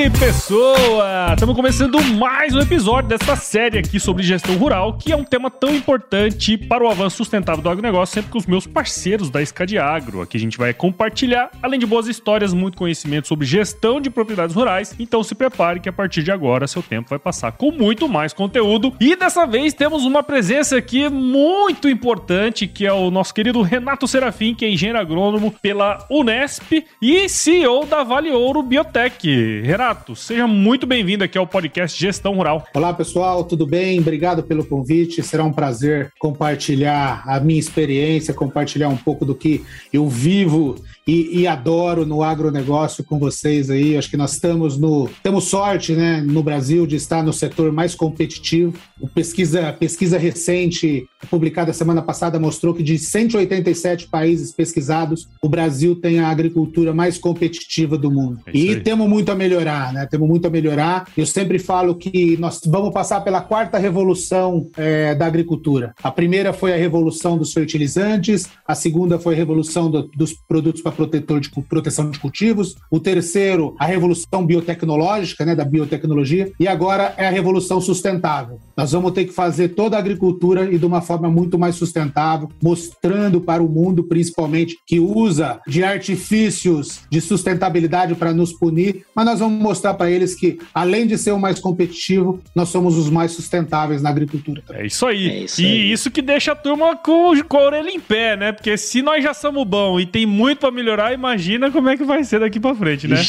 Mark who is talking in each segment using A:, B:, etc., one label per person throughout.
A: Aí, pessoa! Estamos começando mais um episódio dessa série aqui sobre gestão rural, que é um tema tão importante para o avanço sustentável do agronegócio, sempre com os meus parceiros da Escade Agro. Aqui a gente vai compartilhar, além de boas histórias, muito conhecimento sobre gestão de propriedades rurais. Então se prepare que a partir de agora seu tempo vai passar com muito mais conteúdo. E dessa vez temos uma presença aqui muito importante, que é o nosso querido Renato Serafim, que é engenheiro agrônomo pela Unesp e CEO da Vale Ouro Biotech. Renato, seja muito bem-vindo aqui ao podcast Gestão Rural.
B: Olá, pessoal, tudo bem? Obrigado pelo convite. Será um prazer compartilhar a minha experiência, compartilhar um pouco do que eu vivo e, e, adoro no agronegócio com vocês aí. Acho que nós estamos no. Temos sorte, né, no Brasil, de estar no setor mais competitivo. O pesquisa, pesquisa recente, publicada semana passada, mostrou que de 187 países pesquisados, o Brasil tem a agricultura mais competitiva do mundo. É e temos muito a melhorar, né? Temos muito a melhorar. Eu sempre falo que nós vamos passar pela quarta revolução é, da agricultura. A primeira foi a revolução dos fertilizantes, a segunda foi a revolução do, dos produtos para protetor de proteção de cultivos, o terceiro, a revolução biotecnológica, né, da biotecnologia, e agora é a revolução sustentável. Nós vamos ter que fazer toda a agricultura e de uma forma muito mais sustentável, mostrando para o mundo, principalmente, que usa de artifícios de sustentabilidade para nos punir, mas nós vamos mostrar para eles que, além de ser o mais competitivo, nós somos os mais sustentáveis na agricultura.
A: É isso aí. É isso aí. E isso que deixa a turma com, com a orelha em pé, né? Porque se nós já somos bons e tem muito para melhorar, imagina como é que vai ser daqui para frente, né?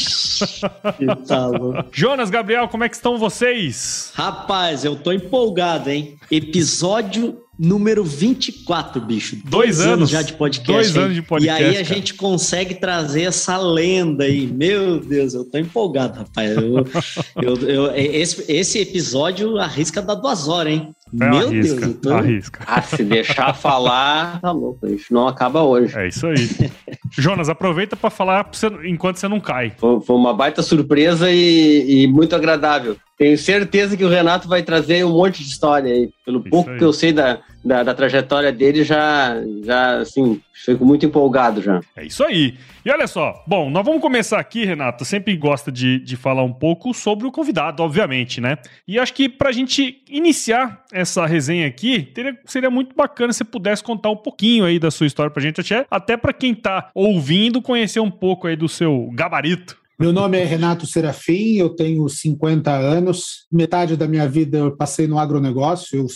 A: Jonas, Gabriel, como é que estão vocês?
C: Rapaz, eu tô empolgado, hein? Episódio número 24, bicho.
A: Dois, dois anos, anos,
C: já de podcast.
A: Dois hein? anos de podcast.
C: E aí a cara. gente consegue trazer essa lenda aí. Meu Deus, eu tô empolgado, rapaz. Eu, eu, eu, esse, esse episódio arrisca dar duas horas, hein?
A: É, Meu arrisca, Deus,
C: tô...
A: arrisca.
C: Ah, se deixar falar, tá louco. Isso não acaba hoje.
A: É isso aí. Jonas, aproveita para falar enquanto você não cai.
D: Foi uma baita surpresa e, e muito agradável. Tenho certeza que o Renato vai trazer um monte de história aí. Pelo Isso pouco aí. que eu sei da, da, da, trajetória dele, já, já, assim, fico muito empolgado já.
A: É isso aí. E olha só, bom, nós vamos começar aqui, Renato. Sempre gosta de, de falar um pouco sobre o convidado, obviamente, né? E acho que pra gente iniciar essa resenha aqui, teria, seria muito bacana se pudesse contar um pouquinho aí da sua história pra gente, até, até pra quem tá ouvindo, conhecer um pouco aí do seu gabarito.
B: Meu nome é Renato Serafim, eu tenho 50 anos. Metade da minha vida eu passei no agronegócio. Eu,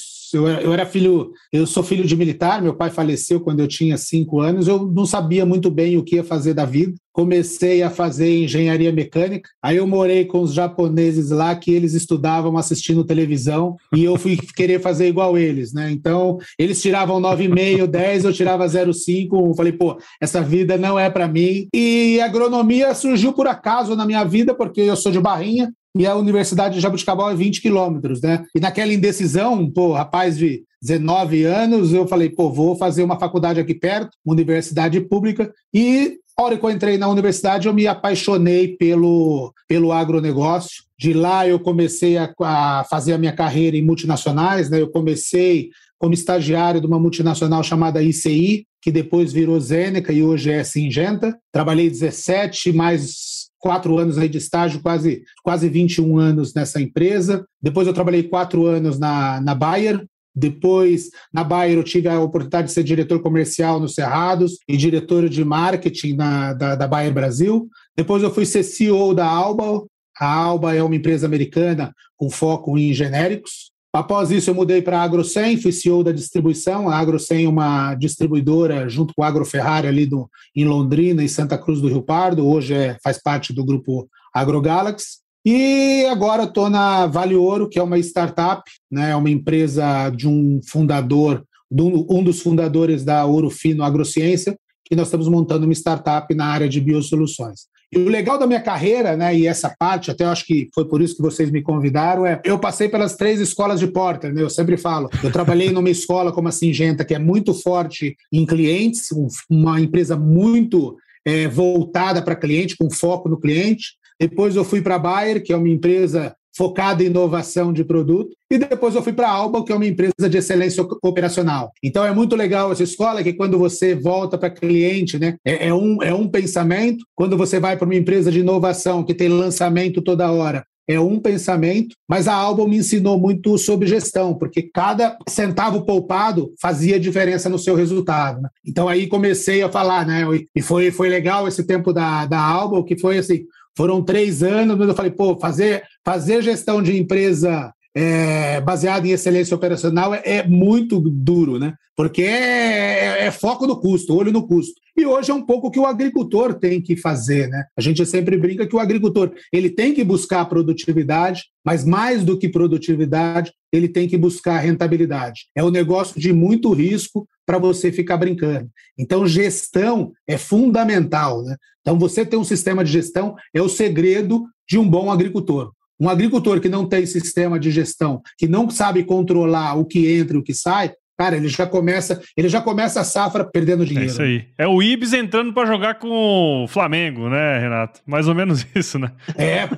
B: eu, eu, era filho, eu sou filho de militar, meu pai faleceu quando eu tinha 5 anos. Eu não sabia muito bem o que ia fazer da vida comecei a fazer engenharia mecânica. Aí eu morei com os japoneses lá que eles estudavam assistindo televisão e eu fui querer fazer igual eles, né? Então, eles tiravam 9,5, 10, eu tirava 0,5. Falei, pô, essa vida não é para mim. E agronomia surgiu por acaso na minha vida, porque eu sou de Barrinha, e a Universidade de Jabuticabal é 20 quilômetros, né? E naquela indecisão, pô, rapaz de 19 anos, eu falei, pô, vou fazer uma faculdade aqui perto, uma universidade pública, e a hora que eu entrei na universidade, eu me apaixonei pelo, pelo agronegócio. De lá eu comecei a, a fazer a minha carreira em multinacionais, né? Eu comecei como estagiário de uma multinacional chamada ICI, que depois virou Zeneca e hoje é Singenta. Trabalhei 17 mais quatro anos aí de estágio, quase, quase 21 anos nessa empresa. Depois eu trabalhei quatro anos na, na Bayer, depois, na Bayer, eu tive a oportunidade de ser diretor comercial no Cerrados e diretor de marketing na, da, da Bayer Brasil. Depois, eu fui ser CEO da Alba. A Alba é uma empresa americana com foco em genéricos. Após isso, eu mudei para a AgroSem, fui CEO da distribuição. A AgroSem é uma distribuidora junto com a AgroFerrari ali do, em Londrina e Santa Cruz do Rio Pardo. Hoje é, faz parte do grupo AgroGalaxy. E agora estou na Vale Ouro, que é uma startup, né, é uma empresa de um fundador, um, dos fundadores da Ouro Fino Agrociência, que nós estamos montando uma startup na área de biosoluções. E o legal da minha carreira, né, e essa parte, até eu acho que foi por isso que vocês me convidaram, é eu passei pelas três escolas de Porter, né? Eu sempre falo. Eu trabalhei numa escola como a Singenta, que é muito forte em clientes, uma empresa muito é, voltada para cliente, com foco no cliente. Depois eu fui para a Bayer, que é uma empresa focada em inovação de produto, e depois eu fui para a Alba, que é uma empresa de excelência operacional. Então é muito legal essa escola, que quando você volta para cliente, né, é, é, um, é um pensamento, quando você vai para uma empresa de inovação que tem lançamento toda hora, é um pensamento, mas a Alba me ensinou muito sobre gestão, porque cada centavo poupado fazia diferença no seu resultado. Né? Então aí comecei a falar, né? E foi, foi legal esse tempo da, da Alba, que foi assim, foram três anos, mas eu falei, pô, fazer, fazer gestão de empresa é, baseada em excelência operacional é, é muito duro, né? Porque é, é, é, foco no custo, olho no custo. E hoje é um pouco que o agricultor tem que fazer, né? A gente sempre brinca que o agricultor ele tem que buscar produtividade, mas mais do que produtividade, ele tem que buscar rentabilidade. É um negócio de muito risco para você ficar brincando. Então, gestão é fundamental, né? Então, você ter um sistema de gestão é o segredo de um bom agricultor. Um agricultor que não tem sistema de gestão, que não sabe controlar o que entra e o que sai, cara, ele já começa, ele já começa a safra perdendo dinheiro.
A: É isso aí. É o Ibis entrando para jogar com o Flamengo, né, Renato? Mais ou menos isso, né?
B: É.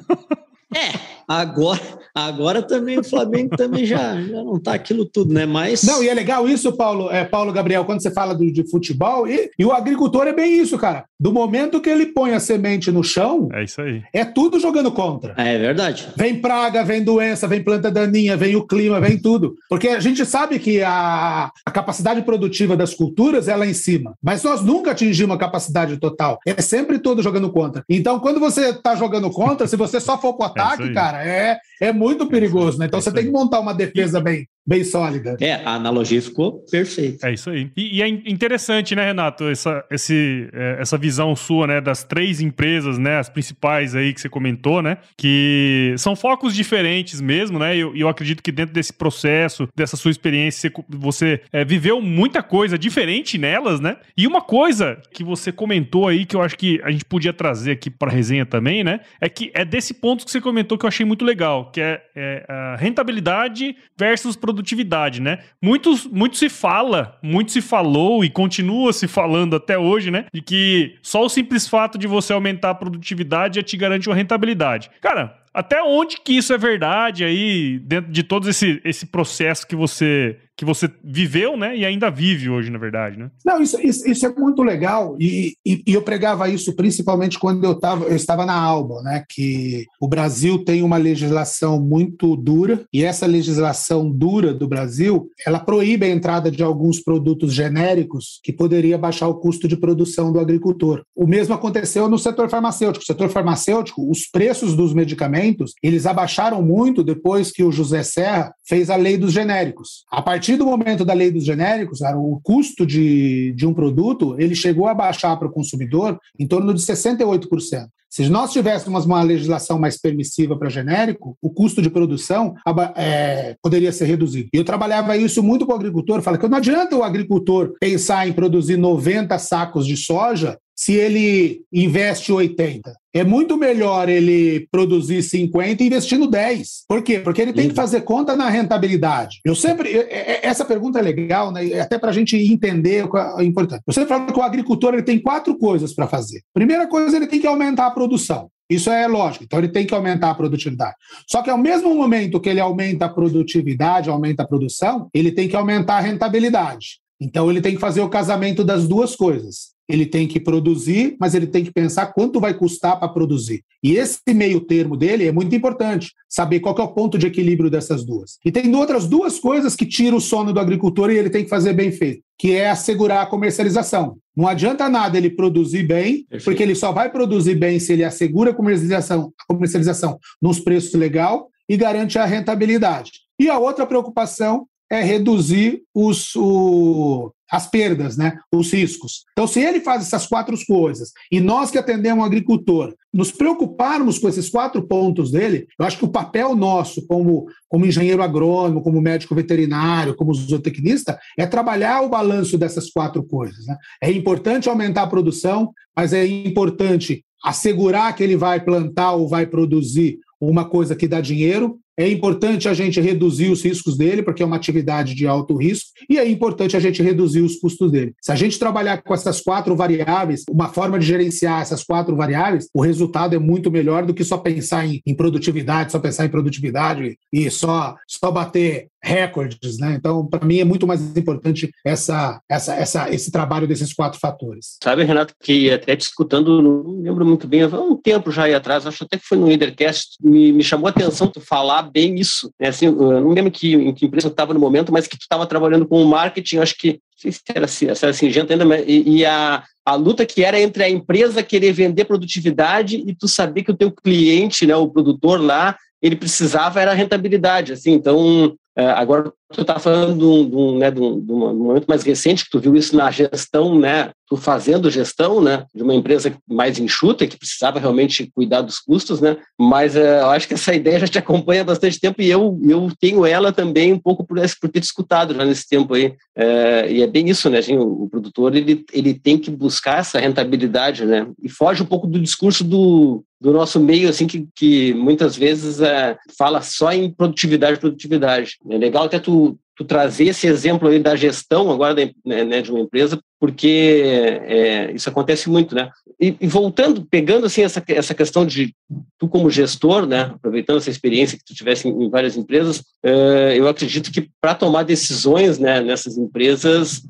C: É, agora, agora também o Flamengo também já, já não tá aquilo tudo, né? Mas.
B: Não, e é legal isso, Paulo, é, Paulo Gabriel, quando você fala do, de futebol, e, e o agricultor é bem isso, cara. Do momento que ele põe a semente no chão,
A: é isso aí.
B: É tudo jogando contra.
C: É verdade.
B: Vem praga, vem doença, vem planta daninha, vem o clima, vem tudo. Porque a gente sabe que a, a capacidade produtiva das culturas é lá em cima, mas nós nunca atingimos a capacidade total. É sempre tudo jogando contra. Então, quando você tá jogando contra, se você só for pro ataque, é cara, é, é muito perigoso, né? Então é você tem que montar uma defesa bem, bem sólida.
C: É, a analogia ficou perfeita.
A: É isso aí. E, e, é interessante, né, Renato, essa, esse, é, essa visão sua, né, das três empresas, né, as principais aí que você comentou, né, que são focos diferentes mesmo, né, e eu, eu, acredito que dentro desse processo, dessa sua experiência, você é, viveu muita coisa diferente nelas, né, e uma coisa que você comentou aí, que eu acho que a gente podia trazer aqui para resenha também, né, é que é desse ponto que você comentou que eu achei muito legal, que é, é rentabilidade versus produtividade produtividade, né? Muitos, muito se fala, muito se falou e continua se falando até hoje, né? De que só o simples fato de você aumentar a produtividade já te garante uma rentabilidade. Cara, até onde que isso é verdade aí, dentro de todo esse, esse processo que você que você viveu, né? E ainda vive hoje, na verdade, né?
B: Não, isso, isso, isso é muito legal. E, e, e, eu pregava isso principalmente quando eu, tava, eu estava na Alba, né? Que o Brasil tem uma legislação muito dura, e essa legislação dura do Brasil, ela proíbe a entrada de alguns produtos genéricos que poderia baixar o custo de produção do agricultor. O mesmo aconteceu no setor farmacêutico. O setor farmacêutico, os preços dos medicamentos, eles abaixaram muito depois que o José Serra fez a lei dos genéricos. A partir partir do momento da lei dos genéricos, o custo de, de um produto ele chegou a baixar para o consumidor em torno de 68%. Se nós tivéssemos uma legislação mais permissiva para genérico, o custo de produção é, poderia ser reduzido. E eu trabalhava isso muito com o agricultor, fala que não adianta o agricultor pensar em produzir 90 sacos de soja se ele investe 80. É muito melhor ele produzir 50 investindo 10. Por quê? Porque ele tem que uhum. fazer conta na rentabilidade. Eu sempre. Essa pergunta é legal, né? até para a gente entender o que é importante. Eu sempre falo que o agricultor ele tem quatro coisas para fazer. Primeira coisa, ele tem que aumentar a produção. Isso é lógico. Então ele tem que aumentar a produtividade. Só que ao mesmo momento que ele aumenta a produtividade, aumenta a produção, ele tem que aumentar a rentabilidade. Então ele tem que fazer o casamento das duas coisas ele tem que produzir, mas ele tem que pensar quanto vai custar para produzir. E esse meio termo dele é muito importante, saber qual é o ponto de equilíbrio dessas duas. E tem outras duas coisas que tiram o sono do agricultor e ele tem que fazer bem feito, que é assegurar a comercialização. Não adianta nada ele produzir bem, Perfeito. porque ele só vai produzir bem se ele assegura a comercialização, a comercialização nos preços legal e garante a rentabilidade. E a outra preocupação é reduzir os, o, as perdas, né? os riscos. Então, se ele faz essas quatro coisas e nós que atendemos o agricultor nos preocuparmos com esses quatro pontos dele, eu acho que o papel nosso como, como engenheiro agrônomo, como médico veterinário, como zootecnista, é trabalhar o balanço dessas quatro coisas. Né? É importante aumentar a produção, mas é importante assegurar que ele vai plantar ou vai produzir uma coisa que dá dinheiro, é importante a gente reduzir os riscos dele, porque é uma atividade de alto risco, e é importante a gente reduzir os custos dele. Se a gente trabalhar com essas quatro variáveis, uma forma de gerenciar essas quatro variáveis, o resultado é muito melhor do que só pensar em, em produtividade, só pensar em produtividade e só, só bater recordes, né? Então, para mim é muito mais importante essa, essa, essa, esse trabalho desses quatro fatores.
D: Sabe, Renato, que até te escutando, não lembro muito bem, há um tempo já aí atrás, acho até que foi no Leadercast, me, me chamou a atenção tu falar bem isso. Né? Assim, eu não lembro que, em que empresa tu estava no momento, mas que tu estava trabalhando com marketing, acho que não sei se era, se era Singenta ainda, mas, e, e a, a luta que era entre a empresa querer vender produtividade e tu saber que o teu cliente, né, o produtor lá, ele precisava era rentabilidade, assim, então agora tu está falando de um, de, um, né, de, um, de um, momento mais recente que tu viu isso na gestão, né, tu fazendo gestão, né, de uma empresa mais enxuta que precisava realmente cuidar dos custos, né, mas é, eu acho que essa ideia já te acompanha há bastante tempo e eu, eu tenho ela também um pouco por, por ter te escutado já nesse tempo aí, é, e é bem isso, né, assim, o, o, produtor ele, ele tem que buscar essa rentabilidade, né, e foge um pouco do discurso do, do nosso meio, assim, que, que muias vezes é, fala só em produtividade, produtividade. É legal até tu, tu trazer esse exemplo aí da gestão agora né, né, de uma empresa, porque é, isso acontece muito, né? E, e, voltando, pegando assim essa, essa questão de tu como gestor, né, aproveitando essa experiência que tu tivesse em, em várias empresas, é, eu acredito que para tomar decisões, né, nessas empresas, as,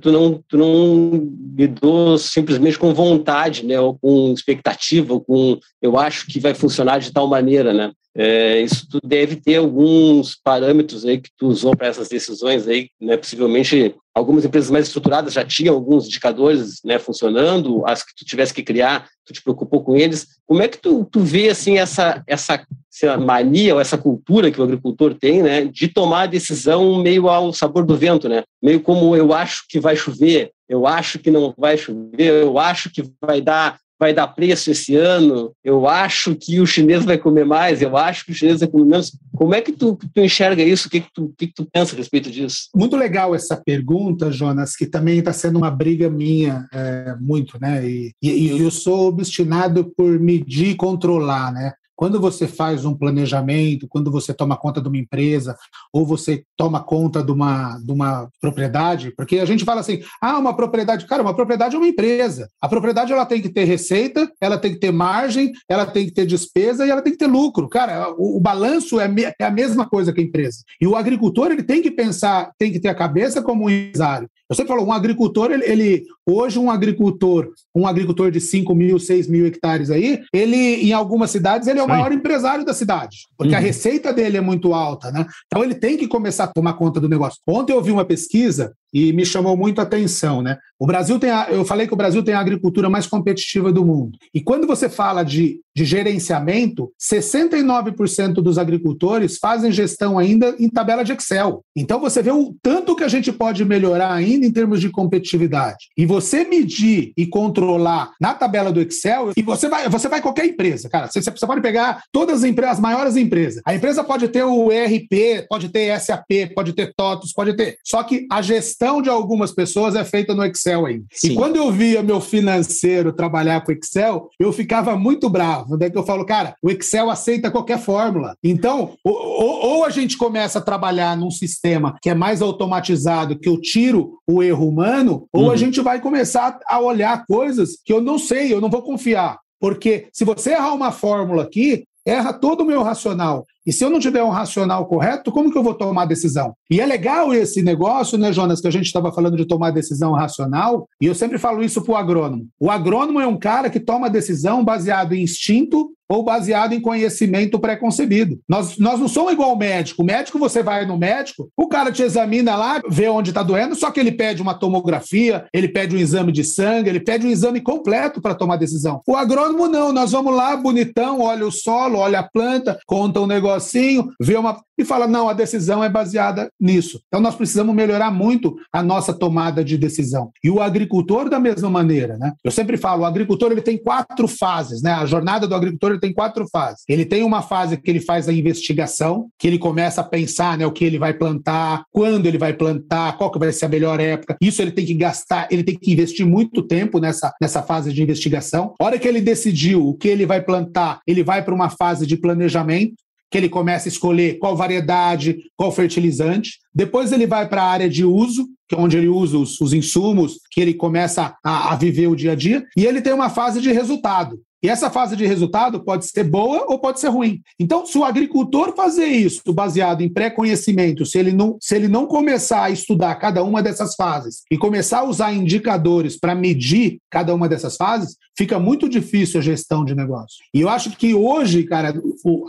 D: tu não tu não lidou simplesmente com vontade, né, ou com expectativa, ou com eu acho que vai funcionar de tal maneira, né? É, isso tu deve ter alguns parâmetros aí que tu usou para essas decisões aí, né? Possivelmente algumas empresas mais estruturadas já tinham alguns indicadores, né, funcionando, as que tu tivesse que criar, tu te preocupou com eles. Como é que tu, tu vê assim essa essa, essa mania ou essa cultura que o agricultor tem, né, de tomar a decisão meio ao sabor do vento, né? Meio como eu acho que vai chover, eu acho que não vai chover, eu acho que vai dar vai dar preço esse ano, eu acho que o chinês vai comer mais, eu acho que o chinês vai comer menos. Como é que tu, tu enxerga isso? O que, que, tu, que, que tu pensa a respeito disso?
B: Muito legal essa pergunta, Jonas, que também está sendo uma briga minha é, muito, né? E, e, eu sou obstinado por medir e controlar, né? Quando você faz um planejamento, quando você toma conta de uma empresa, ou você toma conta de uma, de uma propriedade, porque a gente fala assim, ah, uma propriedade, cara, uma propriedade é uma empresa. A propriedade ela tem que ter receita, ela tem que ter margem, ela tem que ter despesa e ela tem que ter lucro. Cara, o, o balanço é, me, é a mesma coisa que a empresa. E o agricultor ele tem que pensar, tem que ter a cabeça como um empresário. Eu sempre falo, um agricultor, ele, ele, hoje um agricultor, um agricultor de 5 mil, 6 mil hectares aí, ele, em algumas cidades, ele é o maior empresário da cidade, porque uhum. a receita dele é muito alta, né? Então ele tem que começar a tomar conta do negócio. Ontem eu vi uma pesquisa e me chamou muito a atenção, né? O Brasil tem, a, eu falei que o Brasil tem a agricultura mais competitiva do mundo. E quando você fala de, de gerenciamento, 69% dos agricultores fazem gestão ainda em tabela de Excel. Então você vê o tanto que a gente pode melhorar ainda em termos de competitividade. E você medir e controlar na tabela do Excel, e você vai, você vai qualquer empresa, cara. Você, você pode pegar todas as empresas, as maiores empresas. A empresa pode ter o ERP, pode ter SAP, pode ter TOTUS, pode ter. Só que a gestão gestão de algumas pessoas é feita no Excel ainda. Sim. E quando eu via meu financeiro trabalhar com Excel, eu ficava muito bravo. Daí que eu falo, cara, o Excel aceita qualquer fórmula. Então, ou, ou a gente começa a trabalhar num sistema que é mais automatizado, que eu tiro o erro humano, ou a uhum. gente vai começar a olhar coisas que eu não sei, eu não vou confiar. Porque se você errar uma fórmula aqui, erra todo o meu racional. E se eu não tiver um racional correto, como que eu vou tomar decisão? E é legal esse negócio, né, Jonas, que a gente estava falando de tomar decisão racional, e eu sempre falo isso para o agrônomo. O agrônomo é um cara que toma decisão baseado em instinto ou baseado em conhecimento pré-concebido. Nós, nós não somos igual ao médico. O médico, você vai no médico, o cara te examina lá, vê onde está doendo, só que ele pede uma tomografia, ele pede um exame de sangue, ele pede um exame completo para tomar decisão. O agrônomo não, nós vamos lá, bonitão, olha o solo, olha a planta, conta um negócio negocinho, vê uma e fala: não, a decisão é baseada nisso. Então nós precisamos melhorar muito a nossa tomada de decisão. E o agricultor da mesma maneira, né? Eu sempre falo, o agricultor ele tem quatro fases, né? A jornada do agricultor ele tem quatro fases. Ele tem uma fase que ele faz a investigação, que ele começa a pensar, né, o que ele vai plantar, quando ele vai plantar, qual que vai ser a melhor época. Isso ele tem que gastar, ele tem que investir muito tempo nessa, nessa fase de investigação. A hora que ele decidiu o que ele vai plantar, ele vai para uma fase de planejamento, que ele começa a escolher qual variedade, qual fertilizante. Depois ele vai para a área de uso, que é onde ele usa os, os insumos, que ele começa a, a, viver o dia a dia. E ele tem uma fase de resultado, e essa fase de resultado pode ser boa ou pode ser ruim. Então, se o agricultor fazer isso baseado em pré-conhecimento, se ele não, se ele não começar a estudar cada uma dessas fases e começar a usar indicadores para medir cada uma dessas fases, fica muito difícil a gestão de negócio. E eu acho que hoje, cara,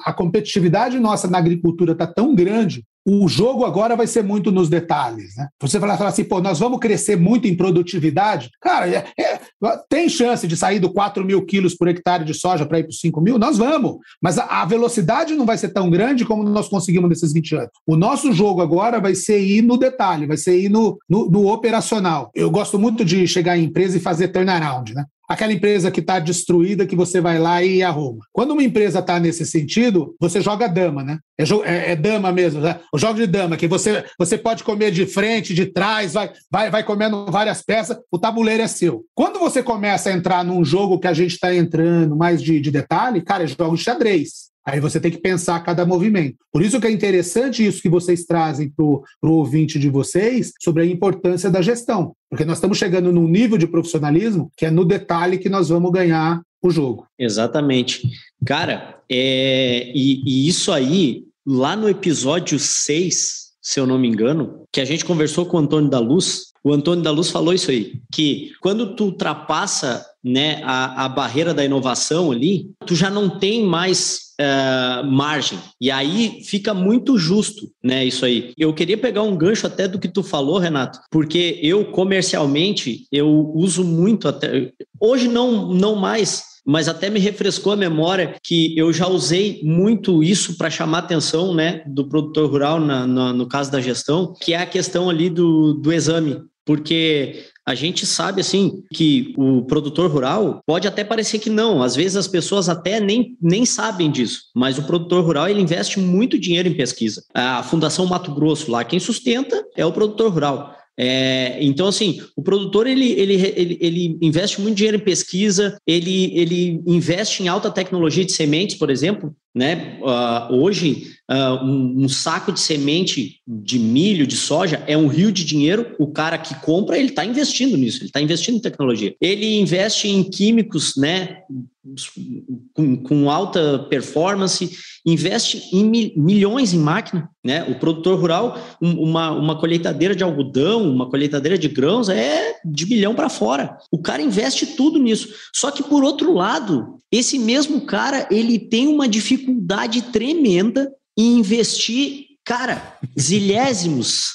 B: a competitividade nossa na agricultura está tão grande o jogo agora vai ser muito nos detalhes. Né? Você falar, falar assim, pô, nós vamos crescer muito em produtividade. Cara, é, é, tem chance de sair do 4 mil quilos por hectare de soja para ir para os 5 mil? Nós vamos. Mas a, a, velocidade não vai ser tão grande como nós conseguimos nesses 20 anos. O nosso jogo agora vai ser ir no detalhe, vai ser ir no, no, no operacional. Eu gosto muito de chegar em empresa e fazer turnaround, né? Aquela empresa que está destruída que você vai lá e arruma. Quando uma empresa está nesse sentido, você joga dama, né? É, é, é, dama mesmo, né? O jogo de dama, que você, você pode comer de frente, de trás, vai, vai, vai comendo várias peças, o tabuleiro é seu. Quando você começa a entrar num jogo que a gente está entrando mais de, de detalhe, cara, é jogo de xadrez. Aí você tem que pensar cada movimento. Por isso que é interessante isso que vocês trazem para o ouvinte de vocês sobre a importância da gestão. Porque nós estamos chegando num nível de profissionalismo que é no detalhe que nós vamos ganhar o jogo.
C: Exatamente. Cara, é, e, e isso aí, lá no episódio 6, se eu não me engano, que a gente conversou com o Antônio da Luz, o Antônio da Luz falou isso aí, que quando tu ultrapassa né, a, a barreira da inovação ali, tu já não tem mais uh, margem. E aí fica muito justo, né? Isso aí. Eu queria pegar um gancho até do que tu falou, Renato, porque eu comercialmente eu uso muito até hoje não não mais mas até me refrescou a memória que eu já usei muito isso para chamar atenção né, do produtor rural na, na, no caso da gestão, que é a questão ali do, do exame. Porque a gente sabe assim que o produtor rural pode até parecer que não, às vezes as pessoas até nem, nem sabem disso, mas o produtor rural ele investe muito dinheiro em pesquisa. A Fundação Mato Grosso lá quem sustenta é o produtor rural. É, então, assim, o produtor ele, ele, ele, ele, investe muito dinheiro em pesquisa, ele, ele investe em alta tecnologia de sementes, por exemplo. Né? Uh, hoje, uh, um, um, saco de semente de milho, de soja, é um rio de dinheiro. O cara que compra, ele está investindo nisso, ele está investindo em tecnologia. Ele investe em químicos né, com, com alta performance, investe em milhões em máquina. Né? O produtor rural, uma, uma colheitadeira de algodão, uma colheitadeira de grãos é de bilhão para fora. O cara investe tudo nisso. Só que, por outro lado, esse mesmo cara ele tem uma dificuldade tremenda em investir, cara, zilésimos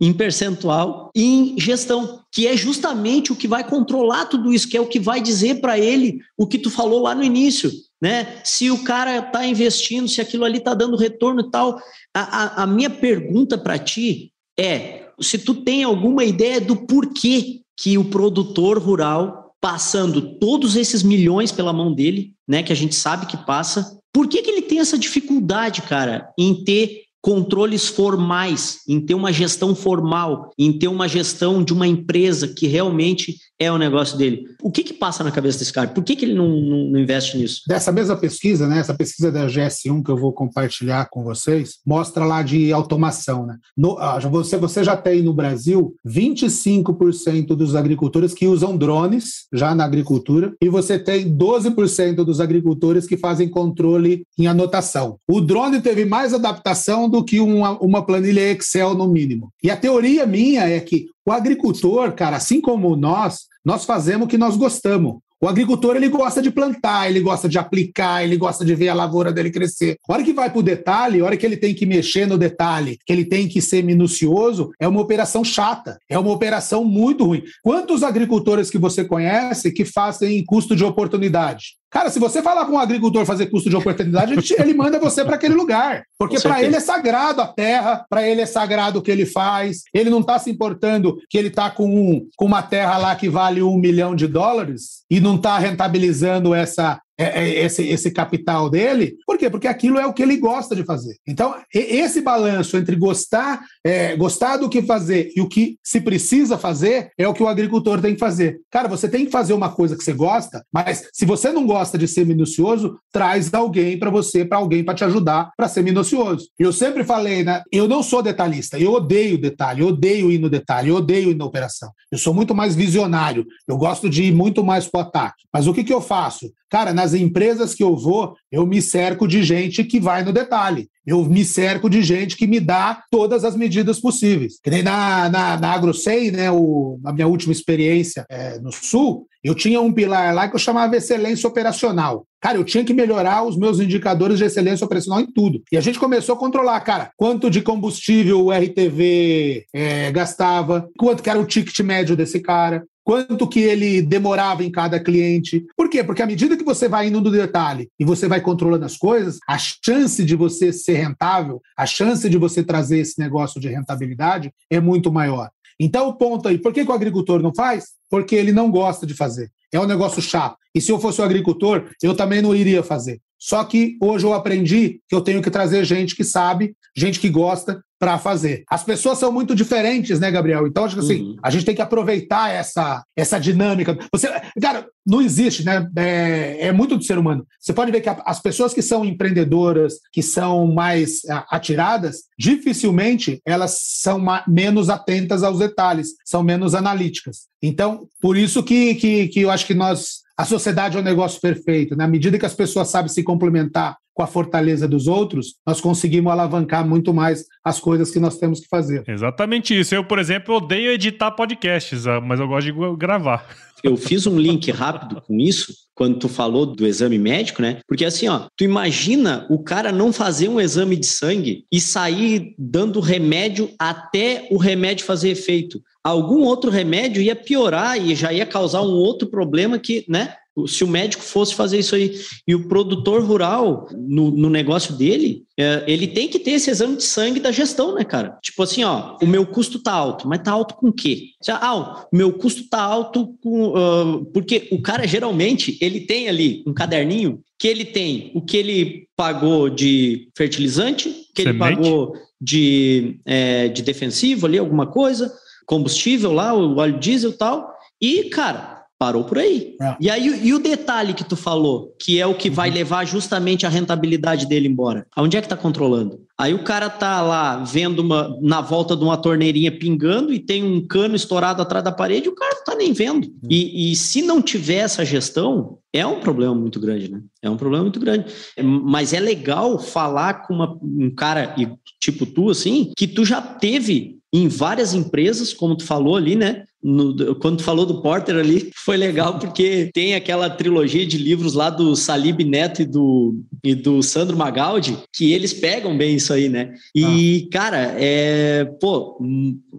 C: em percentual em gestão, que é justamente o que vai controlar tudo isso, que é o que vai dizer para ele o que tu falou lá no início, né? Se o cara está investindo, se aquilo ali está dando retorno e tal. A, a, a minha pergunta para ti é se tu tem alguma ideia do porquê que o produtor rural passando todos esses milhões pela mão dele, né, que a gente sabe que passa, por que, que ele tem essa dificuldade, cara, em ter controles formais, em ter uma gestão formal, em ter uma gestão de uma empresa que realmente é o negócio dele. O que que passa na cabeça desse cara? Por que, que ele não, não, não, investe nisso?
B: Dessa mesma pesquisa, né, essa pesquisa da GS1 que eu vou compartilhar com vocês, mostra lá de automação. Né? No, ah, você, você já tem no Brasil 25% dos agricultores que usam drones já na agricultura e você tem 12% dos agricultores que fazem controle em anotação. O drone teve mais adaptação do que uma, uma planilha Excel no mínimo. E a teoria minha é que o agricultor, cara, assim como nós, nós fazemos o que nós gostamos. O agricultor ele gosta de plantar, ele gosta de aplicar, ele gosta de ver a lavoura dele crescer. A hora que vai para o detalhe, a hora que ele tem que mexer no detalhe, que ele tem que ser minucioso, é uma operação chata, é uma operação muito ruim. Quantos agricultores que você conhece que fazem custo de oportunidade? Cara, se você falar para um agricultor fazer custo de oportunidade, ele, manda você para aquele lugar. Porque para ele é sagrado a terra, para ele é sagrado o que ele faz. Ele não está se importando que ele está com, um, com uma terra lá que vale um milhão de dólares e não está rentabilizando essa, esse, esse capital dele. Por quê? Porque aquilo é o que ele gosta de fazer. Então, esse balanço entre gostar, é, gostar do que fazer e o que se precisa fazer é o que o agricultor tem que fazer. Cara, você tem que fazer uma coisa que você gosta, mas se você não gosta de ser minucioso, traz alguém para você, para alguém para te ajudar para ser minucioso. Eu sempre falei, né? Eu não sou detalhista, eu odeio detalhe, eu odeio ir no detalhe, eu odeio ir na operação. Eu sou muito mais visionário, eu gosto de ir muito mais para ataque. Mas o que, que eu faço? Cara, nas empresas que eu vou, eu me cerco de gente que vai no detalhe. Eu me cerco de gente que me dá todas as medidas possíveis. Que nem na, na, na AgroSei, né, o, a minha última experiência é, no Sul, eu tinha um pilar lá que eu chamava excelência operacional. Cara, eu tinha que melhorar os meus indicadores de excelência operacional em tudo. E a gente começou a controlar, cara, quanto de combustível o RTV é, gastava, quanto que era o ticket médio desse cara, quanto que ele demorava em cada cliente. Por quê? Porque à medida que você vai indo no detalhe e você vai controlando as coisas, a chance de você ser rentável, a chance de você trazer esse negócio de rentabilidade é muito maior. Então, o ponto aí, por que, que o agricultor não faz? Porque ele não gosta de fazer. É um negócio chato. E se eu fosse o agricultor, eu também não iria fazer. Só que hoje eu aprendi que eu tenho que trazer gente que sabe, gente que gosta para fazer. As pessoas são muito diferentes, né, Gabriel? Então acho que assim, uhum. a gente tem que aproveitar essa, essa dinâmica. Você, cara, não existe, né? É, é muito do ser humano. Você pode ver que as pessoas que são empreendedoras, que são mais atiradas, dificilmente elas são menos atentas aos detalhes, são menos analíticas. Então, por isso que, que, que eu acho que nós a sociedade é um negócio perfeito. Na medida que as pessoas sabem se complementar com a fortaleza dos outros, nós conseguimos alavancar muito mais as coisas que nós temos que fazer.
A: Exatamente isso. Eu, por exemplo, odeio editar podcasts, ah, mas eu gosto de gravar.
C: Eu fiz um link rápido com isso, quando tu falou do exame médico, né? Porque assim, ó, tu imagina o cara não fazer um exame de sangue e sair dando remédio até o remédio fazer efeito algum outro remédio ia piorar e já ia causar um outro problema que, né? Se o médico fosse fazer isso aí e o produtor rural, no, no negócio dele, é, ele tem que ter esse exame de sangue da gestão, né, cara? Tipo assim, ó, o meu custo tá alto, mas tá alto com o quê? Ah, o meu custo tá alto com. Uh, porque o cara geralmente ele tem ali um caderninho que ele tem o que ele pagou de fertilizante, que Semente. ele pagou de, é, de defensivo ali, alguma coisa combustível lá, o óleo diesel e tal. E, cara, parou por aí. É. E aí, e o detalhe que tu falou, que é o que vai uhum. levar justamente a rentabilidade dele embora? Aonde é que tá controlando? Aí o cara tá lá vendo uma na volta de uma torneirinha pingando e tem um cano estourado atrás da parede, o cara não tá nem vendo. Uhum. E, e se não tiver essa gestão, é um problema muito grande, né? É um problema muito grande. Mas é legal falar com uma, um cara tipo tu, assim, que tu já teve em várias empresas, como tu falou ali, né? No, quando tu falou do Porter ali, foi legal porque tem aquela trilogia de livros lá do Salib Neto e do, e do Sandro Magaldi, que eles pegam bem isso aí, né? E, ah. cara, é, pô,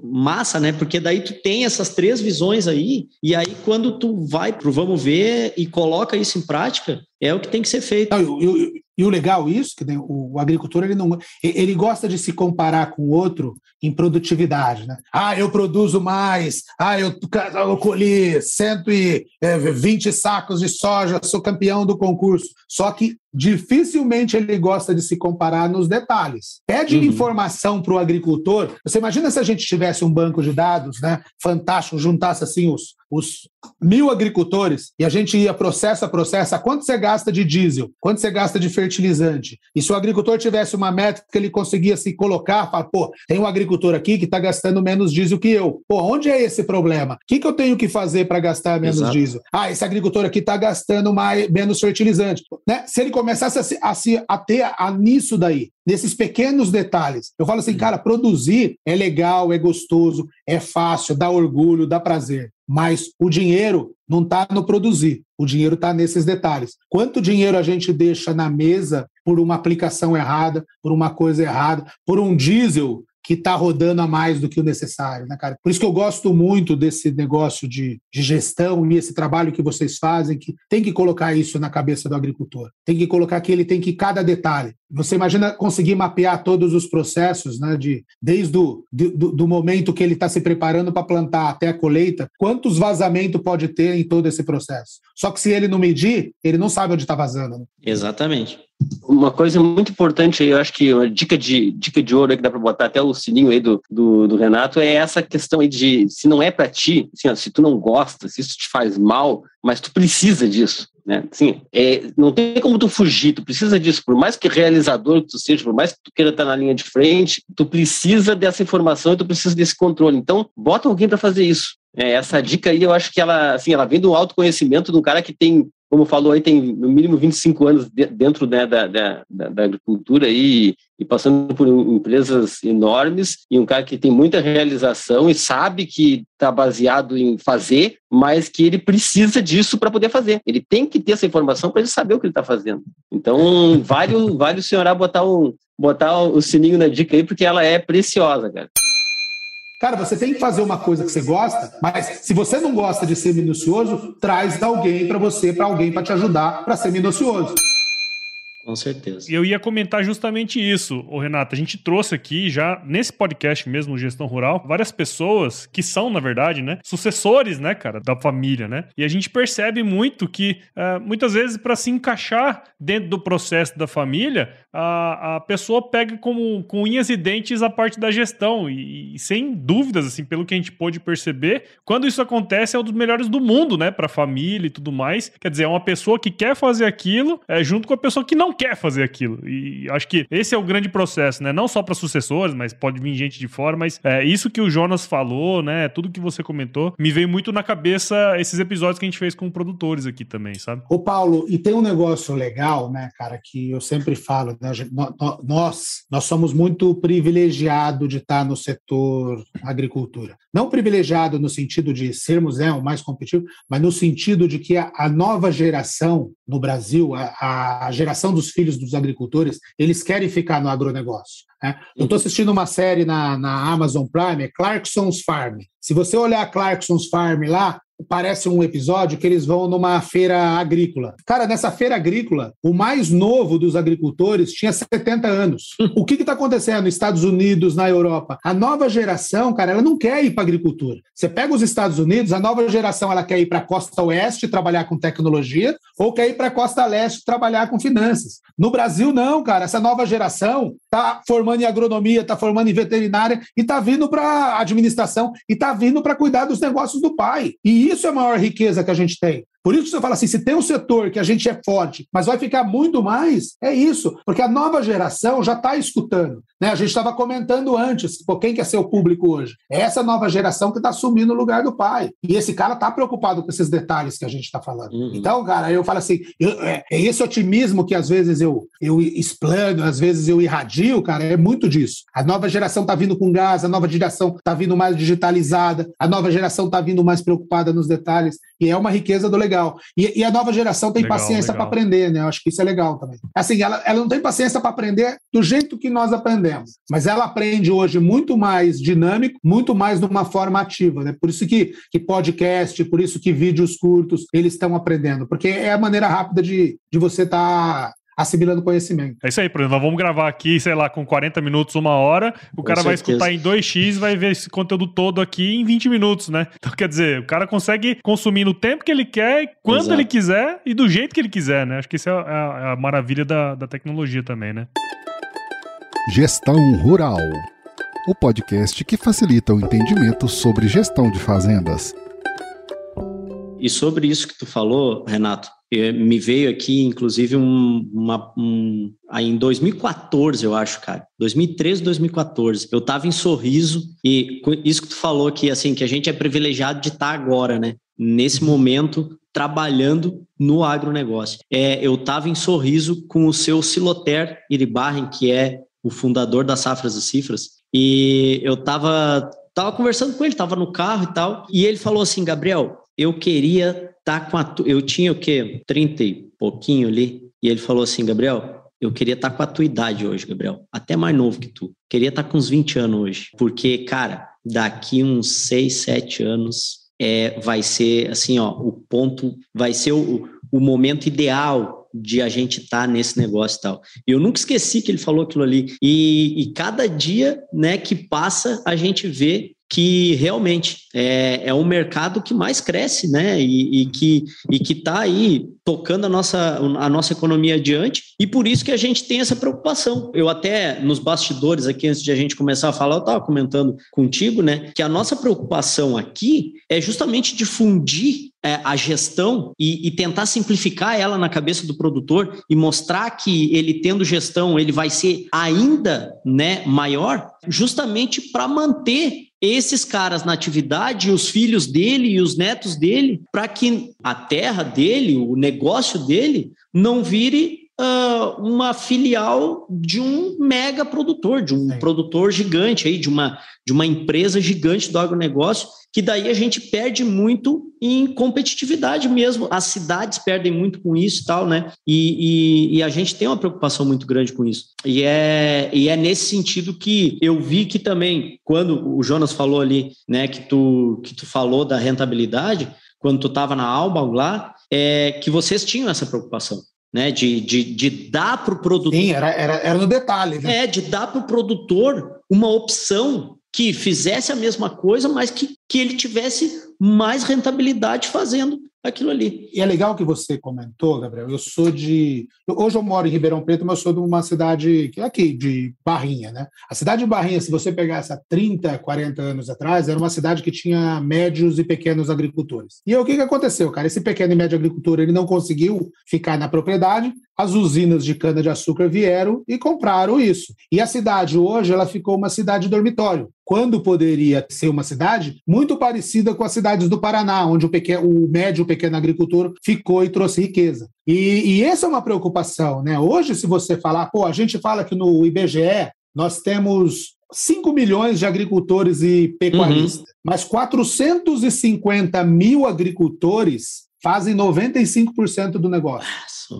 C: massa, né? Porque daí tu tem essas três visões aí, e aí quando tu vai pro vamos ver e coloca isso em prática, é o que tem que ser feito.
B: eu, eu, e o legal isso, que né, o, agricultor ele não ele gosta de se comparar com o outro em produtividade, né? Ah, eu produzo mais. Ah, eu, eu colhi 120 sacos de soja, sou campeão do concurso. Só que dificilmente ele gosta de se comparar nos detalhes. Pede uhum. informação para o agricultor. Você imagina se a gente tivesse um banco de dados, né? Fantástico, juntasse assim os, os mil agricultores e a gente ia processo a processo, quanto você gasta de diesel, quanto você gasta de fertilizante. E se o agricultor tivesse uma métrica que ele conseguia se colocar, falar, pô, tem um agricultor aqui que está gastando menos diesel que eu. Pô, onde é esse problema? O que, que eu tenho que fazer para gastar menos Exato. diesel? Ah, esse agricultor aqui está gastando mais, menos fertilizante. Né? Se ele começasse a, se, a, se, a ter a, nisso daí, nesses pequenos detalhes, eu falo assim, cara, produzir é legal, é gostoso, é fácil, dá orgulho, dá prazer. Mas o dinheiro não está no produzir, o dinheiro está nesses detalhes. Quanto dinheiro a gente deixa na mesa por uma aplicação errada, por uma coisa errada, por um diesel que está rodando a mais do que o necessário, né, cara? Por isso que eu gosto muito desse negócio de, de gestão e esse trabalho que vocês fazem, que tem que colocar isso na cabeça do agricultor. Tem que colocar que ele tem que cada detalhe. Você imagina conseguir mapear todos os processos, né, de, desde o do, do momento que ele está se preparando para plantar até a colheita, quantos vazamentos pode ter em todo esse processo. Só que se ele não medir, ele não sabe onde está vazando. Né?
C: Exatamente.
D: Uma coisa muito importante, eu acho que uma dica de, dica de ouro que dá para botar até o sininho aí do, do, do, Renato é essa questão aí de se não é para ti, assim, ó, se tu não gosta, se isso te faz mal, mas tu precisa disso, né? Assim, é, não tem como tu fugir, tu precisa disso, por mais que realizador que tu seja, por mais que tu queira estar na linha de frente, tu precisa dessa informação e tu precisa desse controle. Então, bota alguém para fazer isso. É, essa dica aí, eu acho que ela, assim, ela vem do autoconhecimento de um cara que tem como falou aí, tem no mínimo 25 anos dentro né, da, da, da, agricultura e, e passando por empresas enormes, e um cara que tem muita realização e sabe que está baseado em fazer, mas que ele precisa disso para poder fazer. Ele tem que ter essa informação para ele saber o que ele está fazendo. Então, vale, vale o senhor botar, um, botar o sininho na dica aí, porque ela é preciosa, cara.
B: Cara, você tem que fazer uma coisa que você gosta, mas se você não gosta de ser minucioso, traz alguém para você, para alguém para te ajudar para ser minucioso.
C: Com certeza.
A: E eu ia comentar justamente isso, o Renato. A gente trouxe aqui já nesse podcast mesmo, Gestão Rural, várias pessoas que são, na verdade, né, sucessores, né, cara, da família, né? E a gente percebe muito que uh, muitas vezes para se encaixar dentro do processo da família, a, a pessoa pega como, com unhas e dentes a parte da gestão. E, e, sem dúvidas, assim, pelo que a gente pôde perceber, quando isso acontece é um dos melhores do mundo, né, para família e tudo mais. Quer dizer, é uma pessoa que quer fazer aquilo é, junto com a pessoa que não quer fazer aquilo. E acho que esse é o grande processo, né? Não só para sucessores, mas pode vir gente de fora, mas é isso que o Jonas falou, né? Tudo que você comentou, me veio muito na cabeça esses episódios que a gente fez com produtores aqui também, sabe?
B: Ô Paulo, e tem um negócio legal, né, cara, que eu sempre falo, né? nós, nós somos muito privilegiados de estar no setor agricultura. Não privilegiado no sentido de sermos né, o mais competitivo, mas no sentido de que a, a nova geração no Brasil, a, a geração dos filhos dos agricultores, eles querem ficar no agronegócio. Né? Eu estou assistindo uma série na, na Amazon Prime, é Clarkson's Farm. Se você olhar Clarkson's Farm lá, parece um episódio que eles vão numa feira agrícola. Cara, nessa feira agrícola, o mais novo dos agricultores tinha 70 anos. O que está acontecendo nos Estados Unidos, na Europa? A nova geração, cara, ela não quer ir para agricultura. Você pega os Estados Unidos, a nova geração ela quer ir para a costa oeste trabalhar com tecnologia ou quer ir para a costa leste trabalhar com finanças. No Brasil, não, cara. Essa nova geração está formando em agronomia, está formando em veterinária e está vindo para administração e está vindo para cuidar dos negócios do pai. E isso é a maior riqueza que a gente tem. Por isso que você fala assim: se tem um setor que a gente é forte, mas vai ficar muito mais, é isso, porque a nova geração já está escutando. Né? A gente estava comentando antes, pô, quem quer ser o público hoje? É essa nova geração que está assumindo o lugar do pai. E esse cara está preocupado com esses detalhes que a gente está falando. Uhum. Então, cara, eu falo assim: eu, é, é, esse otimismo que às vezes eu, eu explano, às vezes eu irradio, cara, é muito disso. A nova geração está vindo com gás, a nova geração está vindo mais digitalizada, a nova geração está vindo mais preocupada nos detalhes, e é uma riqueza do legal legal. E, e a nova geração tem legal, paciência para aprender, né? Eu acho que isso é legal também. Assim, ela, ela não tem paciência para aprender do jeito que nós aprendemos, mas ela aprende hoje muito mais dinâmico, muito mais de uma forma ativa, né? Por isso que, que podcast, por isso que vídeos curtos, eles estão aprendendo, porque é a maneira rápida de, de você estar tá assimilando conhecimento.
A: É isso aí, por exemplo, nós vamos gravar aqui, sei lá, com 40 minutos, uma hora, o com cara certeza. vai escutar em 2x, vai ver esse conteúdo todo aqui em 20 minutos, né? Então, quer dizer, o cara consegue consumir no tempo que ele quer, quando Exato. ele quiser e do jeito que ele quiser, né? Acho que isso é a, é a maravilha da, da tecnologia também, né?
E: Gestão Rural o podcast que facilita o entendimento sobre gestão de fazendas.
C: E sobre isso que tu falou, Renato, me veio aqui, inclusive, um, uma, um, aí em 2014, eu acho, cara. 2013, 2014. Eu tava em Sorriso e isso que tu falou aqui, assim, que a gente é privilegiado de estar tá agora, né? Nesse momento, trabalhando no agronegócio. É, eu tava em Sorriso com o seu Siloter Iribarren, que é o fundador das Safras e Cifras, e eu tava, tava conversando com ele, tava no carro e tal, e ele falou assim, Gabriel, eu queria tá com a. Eu tinha o quê? 30 e pouquinho ali. E ele falou assim: Gabriel, eu queria estar tá com a tua idade hoje, Gabriel. Até mais novo que tu. Queria estar tá com uns 20 anos hoje. Porque, cara, daqui uns 6, 7 anos é, vai ser assim, ó, o ponto, vai ser o, o momento ideal de a gente estar tá nesse negócio e tal. E eu nunca esqueci que ele falou aquilo ali. E, e cada dia né, que passa, a gente vê que realmente é, é um mercado que mais cresce, né? E, e que e que está aí tocando a nossa, a nossa economia adiante. E por isso que a gente tem essa preocupação. Eu até nos bastidores aqui antes de a gente começar a falar, eu estava comentando contigo, né? Que a nossa preocupação aqui é justamente difundir é, a gestão e, e, tentar simplificar ela na cabeça do produtor e mostrar que ele tendo gestão ele vai ser ainda né, maior, justamente para manter esses caras na atividade, os filhos dele e os netos dele, para que a terra dele, o negócio dele, não vire uh, uma filial de um mega produtor, de um Sim. produtor gigante aí, de uma, de uma empresa gigante do agronegócio, que daí a gente perde muito em competitividade mesmo. As cidades perdem muito com isso e tal, né? E, e, e, a gente tem uma preocupação muito grande com isso. E é, e é nesse sentido que eu vi que também, quando o Jonas falou ali, né, que tu, que tu falou da rentabilidade, quando tu estava na Alba lá, é que vocês tinham essa preocupação né? De, de, de dar para o produtor.
B: Sim, era, era, era no detalhe. Né?
C: É, de dar para o produtor uma opção que fizesse a mesma coisa, mas que, que ele tivesse mais rentabilidade fazendo aquilo ali.
B: E é legal que você comentou, Gabriel. Eu sou de. Hoje eu moro em Ribeirão Preto, mas eu sou de uma cidade aqui, de Barrinha, né? A cidade de Barrinha, se você pegasse há 30, 40 anos atrás, era uma cidade que tinha médios e pequenos agricultores. E aí, o que, que aconteceu, cara? Esse pequeno e médio agricultor ele não conseguiu ficar na propriedade, as usinas de cana-de-açúcar vieram e compraram isso. E a cidade hoje ela ficou uma cidade dormitório, quando poderia ser uma cidade muito parecida com as cidades do Paraná, onde o, pequeno, o médio pequeno agricultor ficou e trouxe riqueza. E, e essa é uma preocupação. Né? Hoje, se você falar, pô, a gente fala que no IBGE nós temos 5 milhões de agricultores e pecuaristas, uhum. mas 450 mil agricultores fazem 95% do negócio.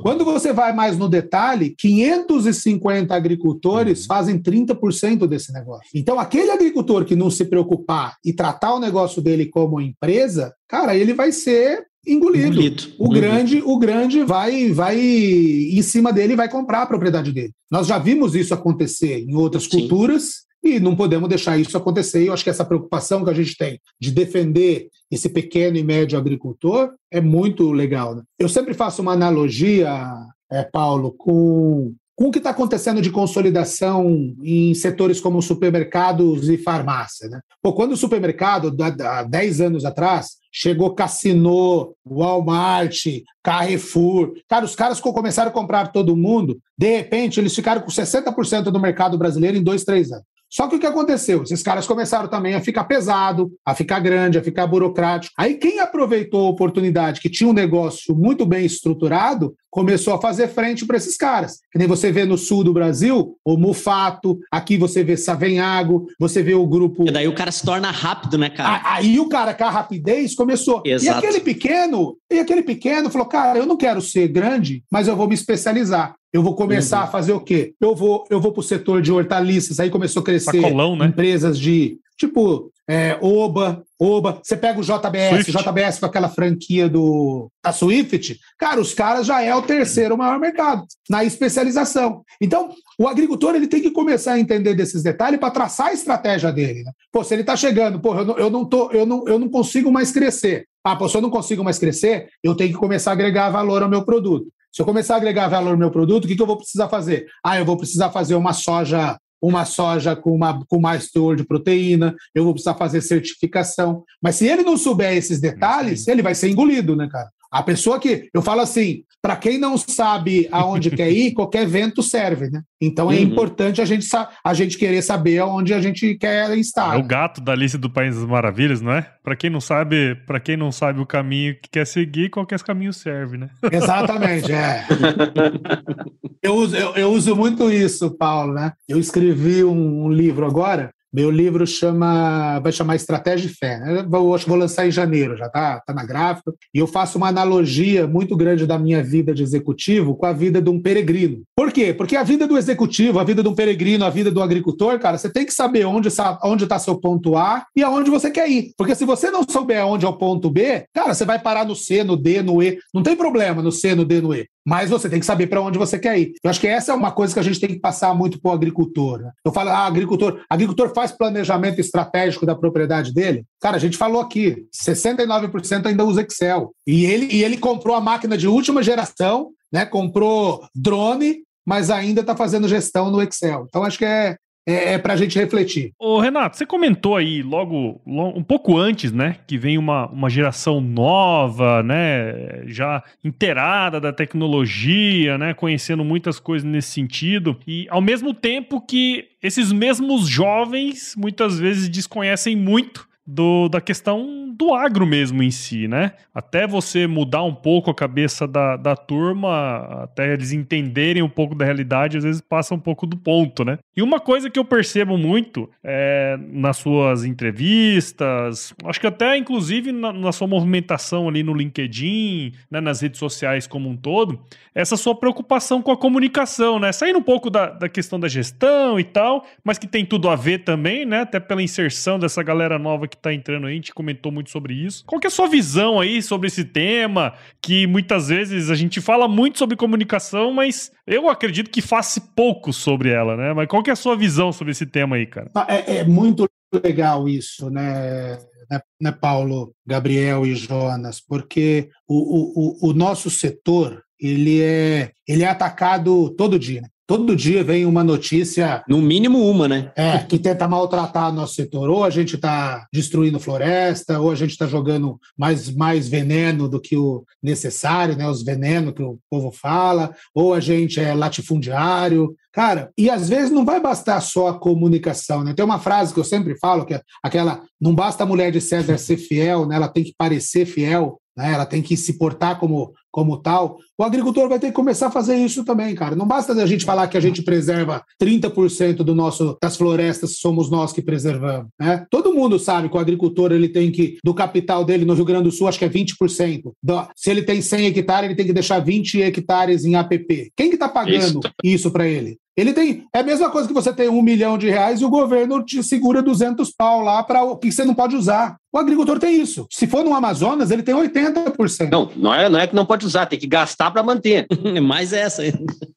B: Quando você vai mais no detalhe, 550 agricultores uhum. fazem 30% desse negócio. Então, aquele agricultor que não se preocupar e tratar o negócio dele como empresa, cara, ele vai ser engolido. engolido. O uhum. grande, o grande vai, vai em cima dele e vai comprar a propriedade dele. Nós já vimos isso acontecer em outras Sim. culturas e não podemos deixar isso acontecer. E eu acho que essa preocupação que a gente tem de defender esse pequeno e médio agricultor é muito legal. Né? Eu sempre faço uma analogia, é, Paulo, com, com o que está acontecendo de consolidação em setores como supermercados e farmácia. Né? Pô, quando o supermercado, há 10 anos atrás, chegou Cassino, Walmart, Carrefour. Cara, os caras começaram a comprar todo mundo, de repente eles ficaram com 60% do mercado brasileiro em dois, três anos. Só que o que aconteceu? Esses caras começaram também a ficar pesado, a ficar grande, a ficar burocrático. Aí quem aproveitou a oportunidade, que tinha um negócio muito bem estruturado, começou a fazer frente para esses caras. Que nem você vê no sul do Brasil, o Mufato, aqui você vê Savenhago, você vê o grupo.
C: E daí o cara se torna rápido, né, cara?
B: Aí o cara com a rapidez começou. Exato. E aquele pequeno, e aquele pequeno falou: cara, eu não quero ser grande, mas eu vou me especializar. Eu vou começar uhum. a fazer o quê? Eu vou, eu vou para o setor de hortaliças, aí começou a crescer Sacolão, né? empresas de tipo é, Oba, Oba. Você pega o JBS, Swift. JBS com aquela franquia do da Swift, cara, os caras já é o terceiro maior mercado na especialização. Então, o agricultor ele tem que começar a entender desses detalhes para traçar a estratégia dele. Né? Pô, se ele está chegando, pô, eu não, eu não tô, eu não, eu não consigo mais crescer. Ah, pô, se eu não consigo mais crescer, eu tenho que começar a agregar valor ao meu produto. Se eu começar a agregar valor no meu produto, o que, que eu vou precisar fazer? Ah, eu vou precisar fazer uma soja, uma soja com, uma, com mais teor de proteína, eu vou precisar fazer certificação. Mas se ele não souber esses detalhes, ele vai ser engolido, né, cara? A pessoa que. Eu falo assim, para quem não sabe aonde quer ir, qualquer vento serve, né? Então é uhum. importante a gente, a gente querer saber aonde a gente quer estar.
A: É o gato da lista do País das Maravilhas, não é? Para quem não sabe, para quem não sabe o caminho que quer seguir, qualquer caminho serve, né?
B: Exatamente, é. eu, uso, eu, eu, uso muito isso, Paulo, né? Eu escrevi um, um livro agora Meu livro chama, vai chamar Estratégia e Fé. Né? Eu que vou lançar em janeiro, já tá, tá na gráfica. E eu faço uma analogia muito grande da minha vida de executivo com a vida de um peregrino. Por quê? Porque a vida do executivo, a vida de um peregrino, a vida do agricultor, cara, você tem que saber onde está tá seu ponto A e aonde você quer ir. Porque se você não souber onde é o ponto B, cara, você vai parar no C, no D, no E. Não tem problema no C, no D, no E mas você tem que saber para onde você quer ir. Eu acho que essa é uma coisa que a gente tem que passar muito para o agricultor. Né? Eu falo, ah, agricultor, agricultor faz planejamento estratégico da propriedade dele? Cara, a gente falou aqui, 69% ainda usa Excel. E ele, e ele comprou a máquina de última geração, né? comprou drone, mas ainda está fazendo gestão no Excel. Então, acho que é, é, é para a gente refletir.
A: Ô, Renato, você comentou aí logo, logo, um pouco antes, né, que vem uma, uma geração nova, né, já inteirada da tecnologia, né, conhecendo muitas coisas nesse sentido, e ao mesmo tempo que esses mesmos jovens muitas vezes desconhecem muito do, da questão do agro mesmo em si, né? Até você mudar um pouco a cabeça da, da turma, até eles entenderem um pouco da realidade, às vezes passa um pouco do ponto, né? E uma coisa que eu percebo muito é, nas suas entrevistas, acho que até inclusive na, na sua movimentação ali no LinkedIn, né, nas redes sociais como um todo, essa sua preocupação com a comunicação, né? Saindo um pouco da, da questão da gestão e tal, mas que tem tudo a ver também, né? Até pela inserção dessa galera nova que que está entrando aí, a gente comentou muito sobre isso. Qual que é a sua visão aí sobre esse tema? Que muitas vezes a gente fala muito sobre comunicação, mas eu acredito que faça pouco sobre ela, né? Mas qual que é a sua visão sobre esse tema aí, cara?
B: Ah, é, é muito legal isso, né? Né, né, Paulo, Gabriel e Jonas, porque o, o, o nosso setor ele é, ele é atacado todo dia. Né? Todo dia vem uma notícia.
C: No mínimo uma, né?
B: É, que tenta maltratar nosso setor. Ou a gente está destruindo floresta, ou a gente está jogando mais, mais veneno do que o necessário, né? Os venenos que o povo fala, ou a gente é latifundiário. Cara, e às vezes não vai bastar só a comunicação, né? Tem uma frase que eu sempre falo, que é aquela: não basta a mulher de César ser fiel, né? Ela tem que parecer fiel né? ela tem que se portar como, como tal. O agricultor vai ter que começar a fazer isso também, cara. Não basta a gente falar que a gente preserva 30% do nosso das florestas, somos nós que preservamos. Né? Todo mundo sabe que o agricultor ele tem que, do capital dele no Rio Grande do Sul, acho que é 20%. Do, se ele tem 100 hectares, ele tem que deixar 20 hectares em APP. Quem que está pagando isso, isso para ele? Ele tem. É a mesma coisa que você tem um milhão de reais e o governo te segura 200 pau lá para o que você não pode usar. O agricultor tem isso. Se for no Amazonas, ele tem 80%.
D: Não, não é, não é que não pode usar, tem que gastar para manter.
C: Mais essa.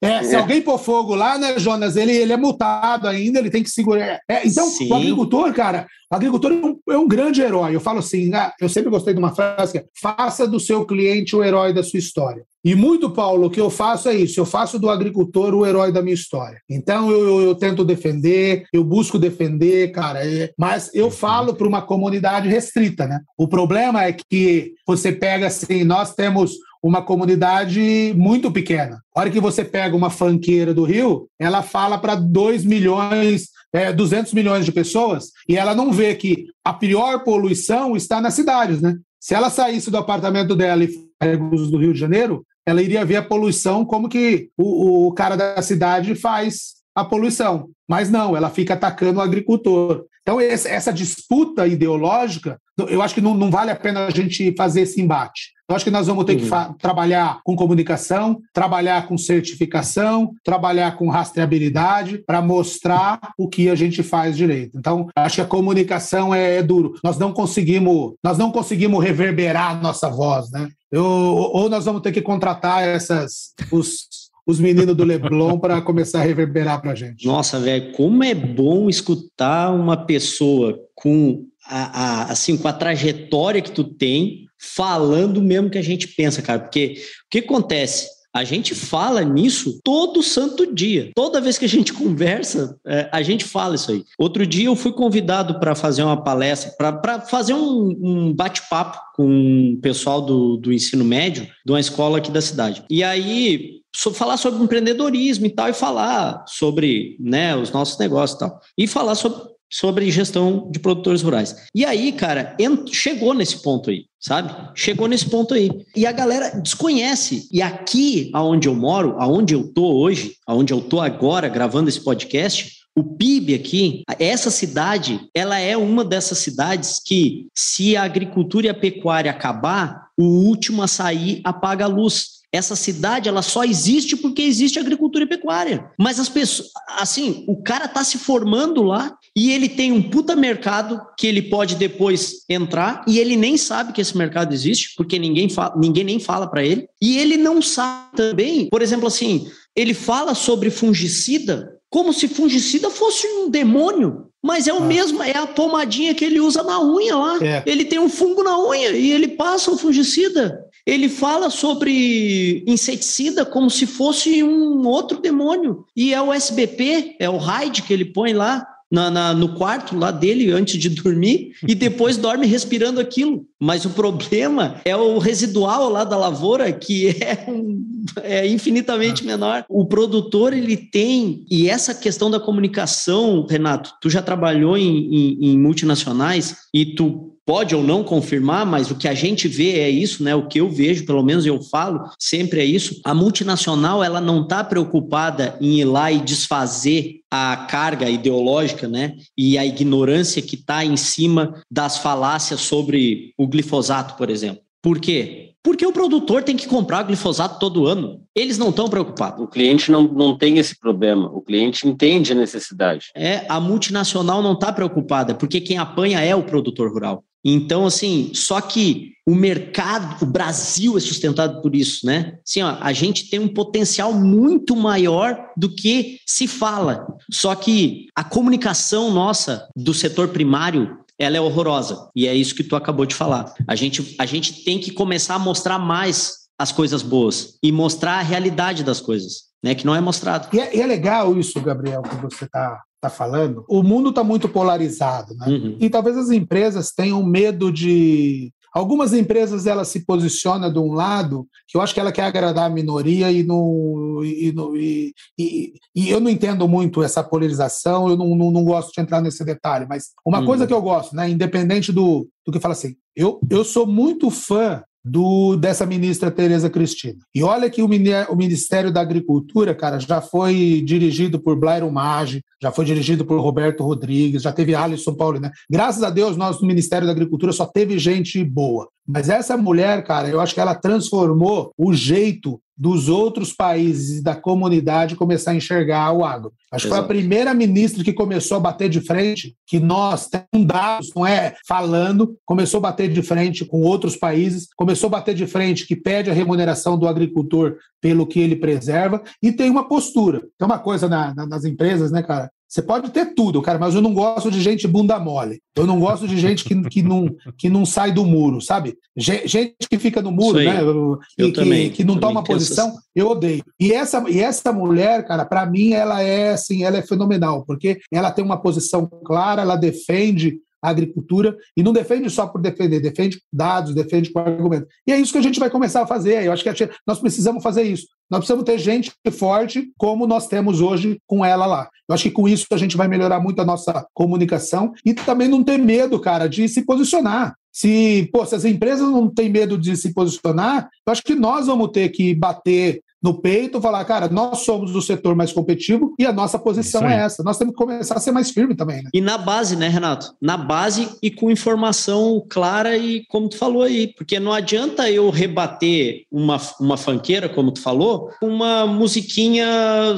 B: É, se é. alguém pôr fogo lá, né, Jonas, ele, ele é multado ainda, ele tem que segurar. É, então, Sim. o agricultor, cara, o agricultor é um, é um, grande herói. Eu falo assim, ah, eu sempre gostei de uma frase que é, faça do seu cliente o herói da sua história. E muito, Paulo, o que eu faço é isso: eu faço do agricultor o herói da minha história. Então eu, eu, eu tento defender, eu busco defender, cara, é, mas eu falo para uma comunidade restrita, né? O problema é que você pega assim, nós temos uma comunidade muito pequena. A hora que você pega uma fanqueira do Rio, ela fala para 2 milhões, é, 200 milhões de pessoas, e ela não vê que a pior poluição está nas cidades, né? Se ela saísse do apartamento dela e do Rio de Janeiro, ela iria ver a poluição como que o, o cara da cidade faz a poluição. Mas não, ela fica atacando o agricultor. Então, essa disputa ideológica, eu acho que não, não vale a pena a gente fazer esse embate. Eu acho que nós vamos ter que trabalhar com comunicação, trabalhar com certificação, trabalhar com rastreabilidade para mostrar o que a gente faz direito. Então, acho que a comunicação é, é, duro. Nós não conseguimos, nós não conseguimos reverberar a nossa voz, né? Eu, ou nós vamos ter que contratar essas os os meninos do Leblon para começar a reverberar para a gente.
C: Nossa, velho, como é bom escutar uma pessoa com a, a, assim com a trajetória que tu tem falando mesmo que a gente pensa, cara. Porque o que acontece? A gente fala nisso todo santo dia. Toda vez que a gente conversa, é, a gente fala isso aí. Outro dia eu fui convidado para fazer uma palestra, para fazer um, um bate-papo com o pessoal do, do ensino médio de uma escola aqui da cidade. E aí, falar sobre empreendedorismo e tal, e falar sobre né, os nossos negócios e tal. E falar sobre sobre gestão de produtores rurais. E aí, cara, chegou nesse ponto aí, sabe? Chegou nesse ponto aí. E a galera desconhece. E aqui, aonde eu moro, aonde eu tô hoje, aonde eu tô agora gravando esse podcast, o PIB aqui, essa cidade, ela é uma dessas cidades que, se a agricultura e a pecuária acabar, o último a sair apaga a luz. Essa cidade ela só existe porque existe agricultura e pecuária. Mas as pessoas, assim, o cara tá se formando lá e ele tem um puta mercado que ele pode depois entrar e ele nem sabe que esse mercado existe porque ninguém fala, ninguém nem fala para ele. E ele não sabe também, por exemplo, assim, ele fala sobre fungicida como se fungicida fosse um demônio. Mas é o ah. mesmo, é a pomadinha que ele usa na unha lá. É. Ele tem um fungo na unha e ele passa o fungicida. Ele fala sobre inseticida como se fosse um outro demônio. E é o SBP, é o RAID que ele põe lá na, na, no quarto lá dele antes de dormir e depois dorme respirando aquilo. Mas o problema é o residual lá da lavoura, que é, um, é infinitamente menor. O produtor, ele tem, e essa questão da comunicação, Renato, tu já trabalhou em, em, em multinacionais e tu pode ou não confirmar, mas o que a gente vê é isso, né? O que eu vejo, pelo menos eu falo, sempre é isso. A multinacional, ela não está preocupada em ir lá e desfazer a carga ideológica, né? E a ignorância que está em cima das falácias sobre o glifosato, por exemplo. Por quê? Porque o produtor tem que comprar glifosato todo ano. Eles não estão preocupados.
D: O cliente não, não tem esse problema. O cliente entende a necessidade.
C: É, a multinacional não está preocupada, porque quem apanha é o produtor rural. Então, assim, só que o mercado, o Brasil é sustentado por isso, né? Assim, ó, a gente tem um potencial muito maior do que se fala. Só que a comunicação nossa do setor primário ela é horrorosa. E é isso que tu acabou de falar. A gente, a gente tem que começar a mostrar mais as coisas boas e mostrar a realidade das coisas, né? Que não é mostrado.
B: E é, e é legal isso, Gabriel, que você está está falando, o mundo está muito polarizado, né? Uhum. E talvez as empresas tenham medo de. Algumas empresas elas se posicionam de um lado que eu acho que ela quer agradar a minoria e, no, e, e, e, e eu não entendo muito essa polarização, eu não, não, não, gosto de entrar nesse detalhe, mas uma uhum. coisa que eu gosto, né, independente do, do que fala assim, eu, eu sou muito fã do, dessa ministra Tereza Cristina. E olha que o, o Ministério da Agricultura, cara, já foi dirigido por Blairo Maggi, já foi dirigido por Roberto Rodrigues, já teve Alisson Paulo, né? Graças a Deus, nós no Ministério da Agricultura só teve gente boa. Mas essa mulher, cara, eu acho que ela transformou o jeito dos outros países e da comunidade começar a enxergar o agro. Acho que foi a primeira ministra que começou a bater de frente, que nós temos dados, não é falando, começou a bater de frente com outros países, começou a bater de frente que pede a remuneração do agricultor pelo que ele preserva e tem uma postura. Tem uma coisa na, na, nas empresas, né, cara? Você pode ter tudo, cara, mas eu não gosto de gente bunda mole. Eu não gosto de gente que, que, não, que não sai do muro, sabe? Gente que fica no muro, né? Eu que, também, que, que não também toma posição, assim. eu odeio. E essa, e essa mulher, cara, para mim, ela é assim, ela é fenomenal, porque ela tem uma posição clara, ela defende a agricultura e não defende só por defender, defende dados, defende com argumento. E é isso que a gente vai começar a fazer. Eu acho que gente, nós precisamos fazer isso. Nós precisamos ter gente forte como nós temos hoje com ela lá. Eu acho que com isso a gente vai melhorar muito a nossa comunicação e também não ter medo, cara, de se posicionar. Se, pô, se as empresas não têm medo de se posicionar, eu acho que nós vamos ter que bater no peito, falar, cara, nós somos o setor mais competitivo e a nossa posição é essa. Nós temos que começar a ser mais firme também. Né?
C: E na base, né, Renato? Na base e com informação clara e como tu falou aí, porque não adianta eu rebater uma, uma fanqueira, como tu falou, com uma musiquinha,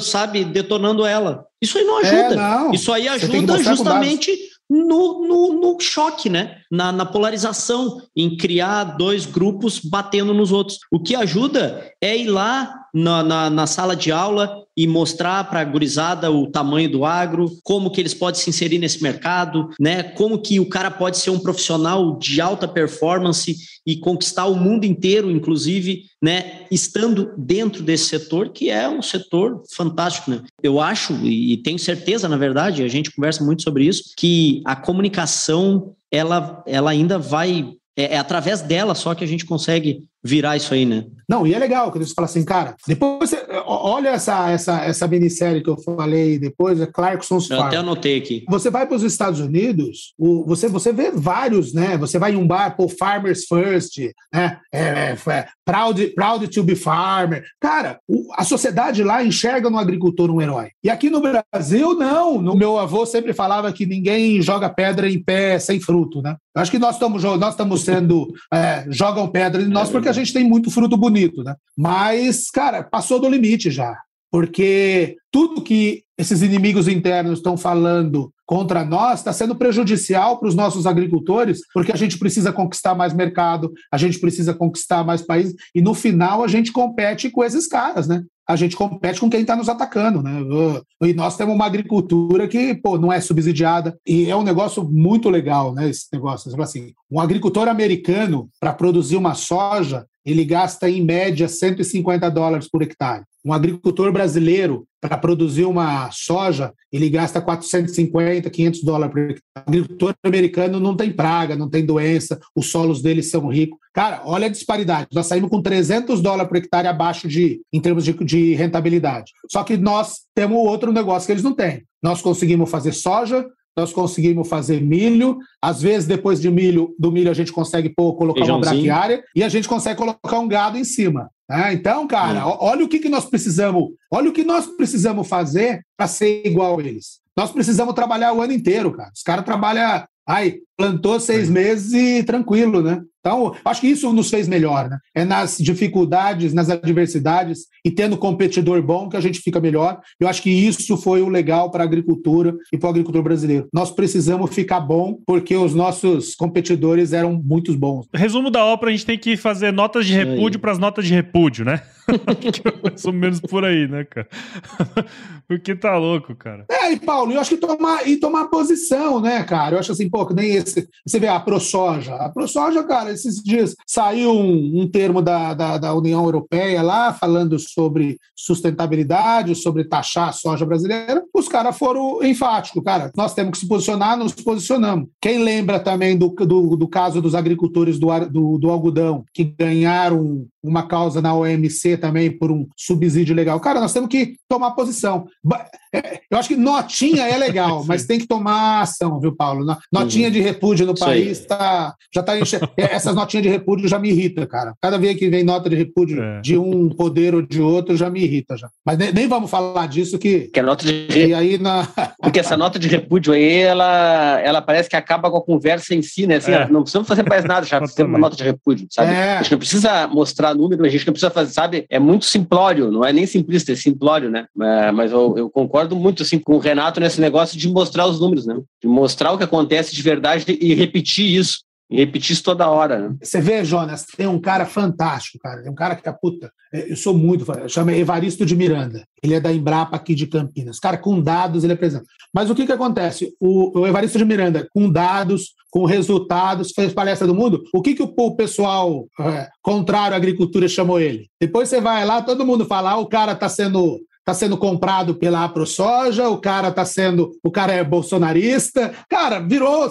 C: sabe, detonando ela. Isso aí não ajuda. É, não. Isso aí ajuda justamente no, no, no, choque, né? Na, na, polarização, em criar dois grupos batendo nos outros. O que ajuda é ir lá na, na, na sala de aula e mostrar para a gurizada o tamanho do agro, como que eles podem se inserir nesse mercado, né? Como que o cara pode ser um profissional de alta performance e conquistar o mundo inteiro, inclusive, né? Estando dentro desse setor, que é um setor fantástico, né? Eu acho, e tenho certeza, na verdade, a gente conversa muito sobre isso, que a comunicação ela, ela ainda vai é, é, através dela só que a gente consegue virar isso aí, né?
B: Não, e é legal quando você fala assim, cara, depois você, olha essa, essa, essa minissérie que eu falei depois, é Clarkson's
C: Eu
B: Farm.
C: até anotei aqui.
B: Você vai para os Estados Unidos, o, você, você vê vários, né? Você vai em um bar, pô, Farmers First, né? É, é, é, proud, proud to be farmer. Cara, o, a sociedade lá enxerga no agricultor um herói. E aqui no Brasil, não. No meu avô sempre falava que ninguém joga pedra em pé sem fruto, né? Eu acho que nós estamos nós estamos sendo é, jogam pedra em nós porque a gente tem muito fruto bonito, né? Mas, cara, passou do limite já porque tudo que esses inimigos internos estão falando contra nós está sendo prejudicial para os nossos agricultores, porque a gente precisa conquistar mais mercado, a gente precisa conquistar mais países, e no final a gente compete com esses caras, né? A gente compete com quem está nos atacando, né? E nós temos uma agricultura que, pô, não é subsidiada, e é um negócio muito legal, né? Esse negócio. Assim, um agricultor americano, para produzir uma soja, ele gasta em média 150 dólares por hectare. Um agricultor brasileiro, para produzir uma soja, ele gasta 450, 500 dólares por hectare. O agricultor americano não tem praga, não tem doença, os solos deles são ricos. Cara, olha a disparidade. Nós saímos com 300 dólares por hectare abaixo de, em termos de, de rentabilidade. Só que nós temos outro negócio que eles não têm. Nós conseguimos fazer soja, nós conseguimos fazer milho, às vezes depois de milho, do milho a gente consegue pô, colocar uma braquiária e a gente consegue colocar um gado em cima. Né? Então, cara, hum. olha o que, que nós precisamos, olha o que nós precisamos fazer para ser igual a eles. Nós precisamos trabalhar o ano inteiro, cara. Os caras trabalham, ai, plantou seis meses e tranquilo, né? Então, acho que isso nos fez melhor, né? É nas dificuldades, nas adversidades e tendo competidor bom que a gente fica melhor. Eu acho que isso foi o legal para a agricultura e para o agricultor brasileiro. Nós precisamos ficar bom porque os nossos competidores eram muito bons.
A: Resumo da ópera, a gente tem que fazer notas de repúdio para as notas de repúdio, né? Mais ou menos por aí, né, cara? Porque tá louco, cara.
B: É, e Paulo, eu acho que tomar, e tomar posição, né, cara? Eu acho assim, pô, que nem esse. Você vê a ProSoja. A ProSoja, cara, esses dias saiu um, um termo da, da, da, União Europeia lá, falando sobre sustentabilidade, sobre taxar a soja brasileira. Os caras foram enfáticos, cara. Nós temos que se posicionar, nos posicionamos. Quem lembra também do, do, do caso dos agricultores do, do, do algodão, que ganharam uma causa na OMC também por um subsídio legal. Cara, nós temos que tomar posição. É, eu acho que notinha é legal, mas tem que tomar ação, viu, Paulo? Notinha uhum. de repúdio no Isso país tá, já está enche... É, essas notinhas de repúdio já me irrita, cara. Cada vez que vem nota de repúdio é. de um poder ou de outro, já me irrita já. Mas nem, nem vamos falar disso que.
D: Que a nota de e aí na... Porque essa nota de repúdio aí, ela, ela parece que acaba com a conversa em si, né? Assim, é. Não precisamos fazer mais nada, já temos uma nota de repúdio, sabe? É. A gente não precisa mostrar número, a gente não precisa fazer, sabe? É muito simplório, não é nem simplista, é simplório, né? É, mas eu, eu concordo muito assim com o Renato nesse negócio de mostrar os números, né? De mostrar o que acontece de verdade e repetir isso. E repetir isso toda hora, né?
B: Você vê, Jonas, tem um cara fantástico, cara. Tem um cara que é puta. Eu sou muito. Chama Evaristo de Miranda. Ele é da Embrapa aqui de Campinas. Cara, com dados ele apresenta. Mas o que, que acontece? O, o Evaristo de Miranda, com dados, com resultados, fez palestra do mundo. O que, que o, o pessoal é, contrário à agricultura chamou ele? Depois você vai lá, todo mundo fala: ah, o cara está sendo está sendo comprado pela AproSoja, o cara está sendo, o cara é bolsonarista, cara, virou,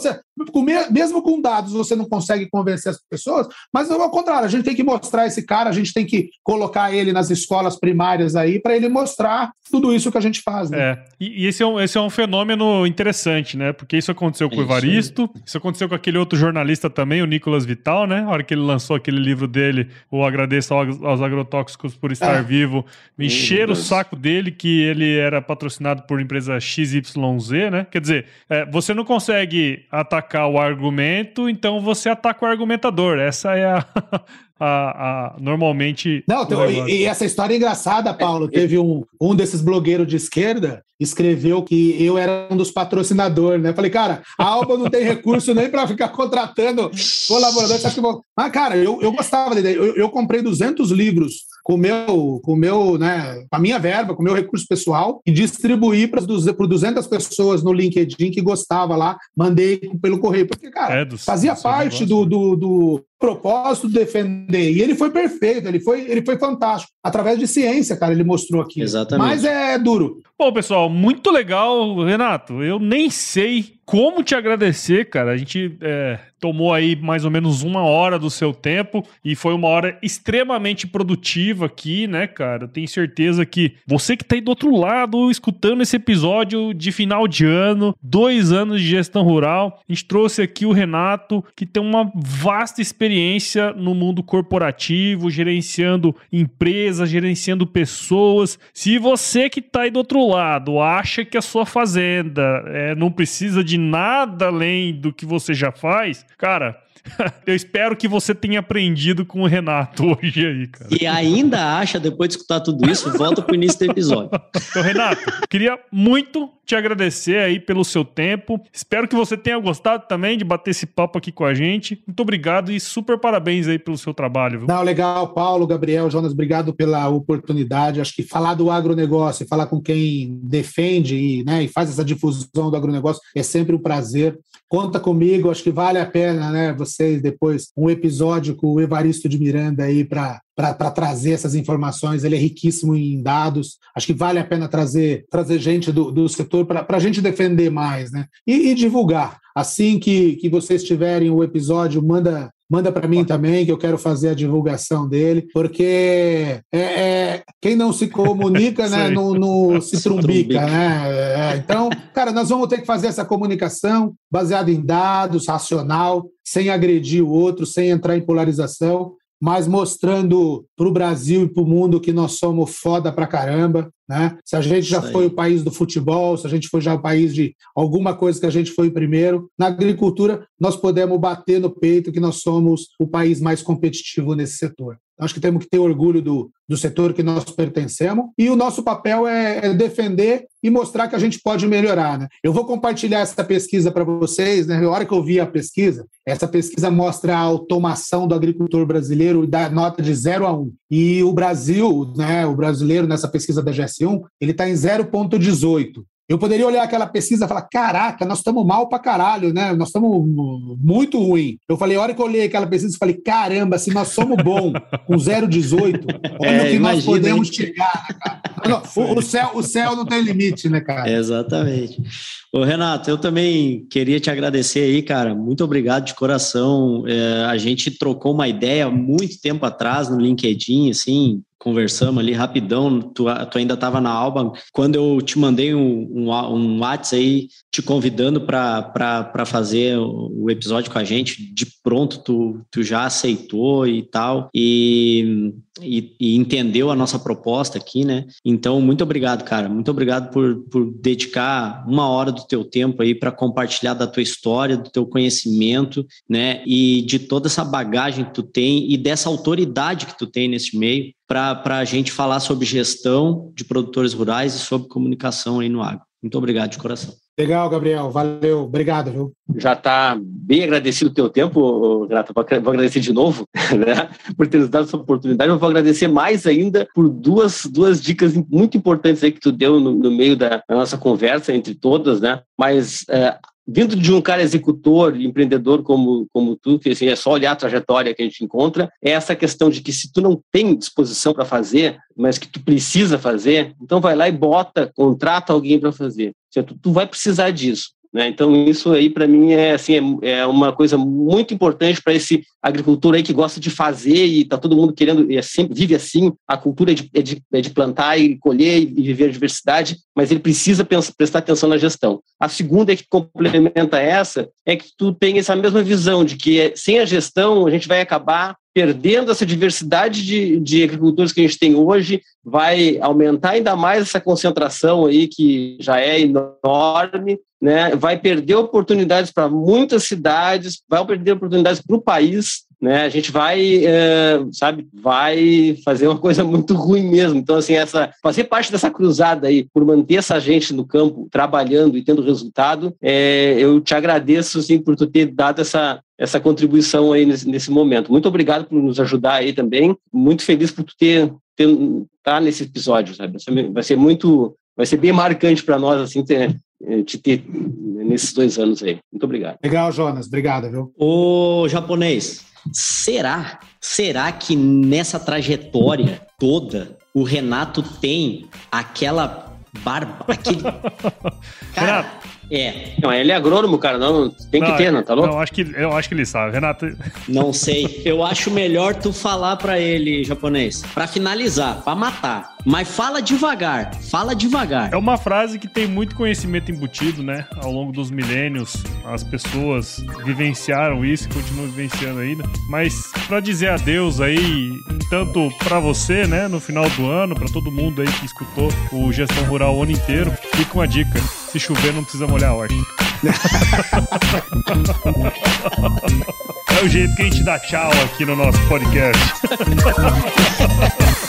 B: mesmo com dados você não consegue convencer as pessoas, mas ao contrário, a gente tem que mostrar esse cara, a gente tem que colocar ele nas escolas primárias aí para ele mostrar tudo isso que a gente faz. Né?
A: É, e, esse, é um, esse é um fenômeno interessante, né? Porque isso aconteceu com o Evaristo, isso aconteceu com aquele outro jornalista também, o Nicolas Vital, né? A hora que ele lançou aquele livro dele, o Agradeço aos, aos Agrotóxicos por Estar é. Vivo, me encheram o saco dele que ele era patrocinado por empresa XYZ, né? Quer dizer, é, você não consegue atacar o argumento, então você ataca o argumentador. Essa é a, a, a, normalmente.
B: Não, então, e, e, essa história é engraçada, Paulo. Teve um, um desses blogueiros de esquerda escreveu que eu era um dos patrocinadores, né? Falei, cara, a Alba não tem recurso nem para ficar contratando colaboradores. Acho que vou... Mas, cara, eu, eu gostava da ideia. Eu, eu comprei 200 livros com meu, com meu, né, com a minha verba, com o meu recurso pessoal e distribuí para 200 pessoas no LinkedIn que gostava lá, mandei pelo correio, porque cara, é, do, fazia do parte do, do, do, propósito defender. E ele foi perfeito, ele foi, ele foi fantástico. Através de ciência, cara, ele mostrou aqui.
C: Exatamente.
B: Mas é duro.
A: Bom, pessoal, muito legal, Renato. Eu nem sei como te agradecer, cara. A gente é, tomou aí mais ou menos uma hora do seu tempo e foi uma hora extremamente produtiva aqui, né, cara? Tenho certeza que você que tá aí do outro lado, escutando esse episódio de final de ano, dois anos de gestão rural, a gente trouxe aqui o Renato, que tem uma vasta experiência no mundo corporativo, gerenciando empresas, gerenciando pessoas. Se você que tá aí do outro lado acha que a sua fazenda é, não precisa de nada além do que você já faz, cara, eu espero que você tenha aprendido com o Renato hoje aí, cara.
C: E ainda acha, depois de escutar tudo isso, volta pro início do episódio.
A: Então, Renato, queria muito te agradecer aí pelo seu tempo. Espero que você tenha gostado também de bater esse papo aqui com a gente. Muito obrigado e super parabéns aí pelo seu trabalho. Viu?
B: Não, legal, Paulo, Gabriel, Jonas, obrigado pela oportunidade. Acho que falar do agronegócio, falar com quem defende e, né, e faz essa difusão do agronegócio é sempre um prazer. Conta comigo, acho que vale a pena, né? Vocês depois um episódio com o Evaristo de Miranda aí para para trazer essas informações. Ele é riquíssimo em dados. Acho que vale a pena trazer, trazer gente do, do setor para a gente defender mais, né? E, e, divulgar. Assim que, que vocês tiverem o episódio, manda. Manda para mim também, que eu quero fazer a divulgação dele, porque é, é quem não se comunica, né, não, não se trumbica, né? É, então, cara, nós vamos ter que fazer essa comunicação baseada em dados, racional, sem agredir o outro, sem entrar em polarização, mas mostrando para o Brasil e para o mundo que nós somos foda pra caramba. Né? Se a gente já foi o país do futebol, se a gente foi já o país de alguma coisa que a gente foi primeiro, na agricultura nós podemos bater no peito que nós somos o país mais competitivo nesse setor. Acho que temos que ter orgulho do, do setor que nós pertencemos e o nosso papel é, é defender e mostrar que a gente pode melhorar. Né? Eu vou compartilhar essa pesquisa para vocês. Né? Na hora que eu vi a pesquisa, essa pesquisa mostra a automação do agricultor brasileiro dá nota de 0 a 1. E o Brasil, né, o brasileiro nessa pesquisa da GS1, ele está em 0,18. Eu poderia olhar aquela pesquisa e falar: caraca, nós estamos mal pra caralho, né? Nós estamos muito ruim. Eu falei: a hora que eu olhei aquela pesquisa, eu falei: caramba, se nós somos bom com 0,18, olha é, o que nós podemos hein? chegar, né, cara? Não, o, o, céu, o céu não tem limite, né, cara?
C: Exatamente. Ô, Renato, eu também queria te agradecer aí, cara. Muito obrigado de coração. É, a gente trocou uma ideia muito tempo atrás no LinkedIn, assim, conversamos ali rapidão, tu, tu ainda estava na Alba, quando eu te mandei um, um, um WhatsApp aí te convidando para fazer o episódio com a gente, de pronto tu, tu já aceitou e tal, e, e, e, entendeu a nossa proposta aqui, né? Então, muito obrigado, cara, muito obrigado por, por dedicar uma hora do teu tempo aí para compartilhar da tua história, do teu conhecimento, né? E de toda essa bagagem que tu tem e dessa autoridade que tu tem nesse meio, para a gente falar sobre gestão de produtores rurais e sobre comunicação aí no agro. Muito obrigado de coração.
B: Legal, Gabriel. Valeu. Obrigado, viu?
D: Já está bem agradecido o teu tempo, Renato. Vou agradecer de novo né, por ter nos dado essa oportunidade. Eu vou agradecer mais ainda por duas, duas dicas muito importantes aí que tu deu no, no meio da, nossa conversa entre todas, né? Mas é, vindo de um cara executor, empreendedor como, como tu, que assim, é só olhar a trajetória que a gente encontra, é essa questão de que se tu não tem disposição para fazer, mas que tu precisa fazer, então vai lá e bota, contrata alguém para fazer. Tu, tu vai precisar disso. Né? Então, isso aí, para mim, é, assim, é, é, uma coisa muito importante para esse agricultor aí que gosta de fazer e está todo mundo querendo, é sempre, vive assim, a cultura é de, é de, é de plantar e colher e viver a diversidade, mas ele precisa pensar, prestar atenção na gestão. A segunda que complementa essa, é que tu tem essa mesma visão de que é, sem a gestão a gente vai acabar perdendo essa diversidade de, de agricultores que a gente tem hoje, vai aumentar ainda mais essa concentração aí que já é enorme, né? vai perder oportunidades para muitas cidades, vai perder oportunidades para o país, né? A gente vai, é, sabe, vai fazer uma coisa muito ruim mesmo. Então, assim, essa fazer parte dessa cruzada aí por manter essa gente no campo trabalhando e tendo resultado, é, eu te agradeço, assim, por tu ter dado essa essa contribuição aí nesse, nesse momento. Muito obrigado por nos ajudar aí também. Muito feliz por tu ter, ter tá nesse episódio, sabe? Vai ser muito, vai ser bem marcante para nós assim ter, te ter nesses dois anos aí. Muito obrigado.
B: Legal, Jonas. Obrigado, viu?
C: O japonês, Será? Será que nessa trajetória toda o Renato tem aquela barba, aquele
A: Cara,
C: é,
D: Não, ele é agrônomo, cara. Não, tem que
A: Não,
D: ter, não, tá louco?
A: Não, acho que, eu acho que ele sabe. Renato,
C: não sei. Eu acho melhor tu falar pra ele, japonês, Pra finalizar, pra matar. Mas fala devagar, fala devagar.
A: é uma frase que tem muito conhecimento embutido, né? Ao longo dos milênios, as pessoas vivenciaram isso e continuam vivenciando ainda. Mas pra dizer adeus aí, tanto pra você, né, no final do ano, pra todo mundo aí que escutou o Gestão Rural o ano inteiro, fica uma dica. Se chover, não precisa molhar a horta. é o jeito que a gente dá tchau aqui no nosso podcast.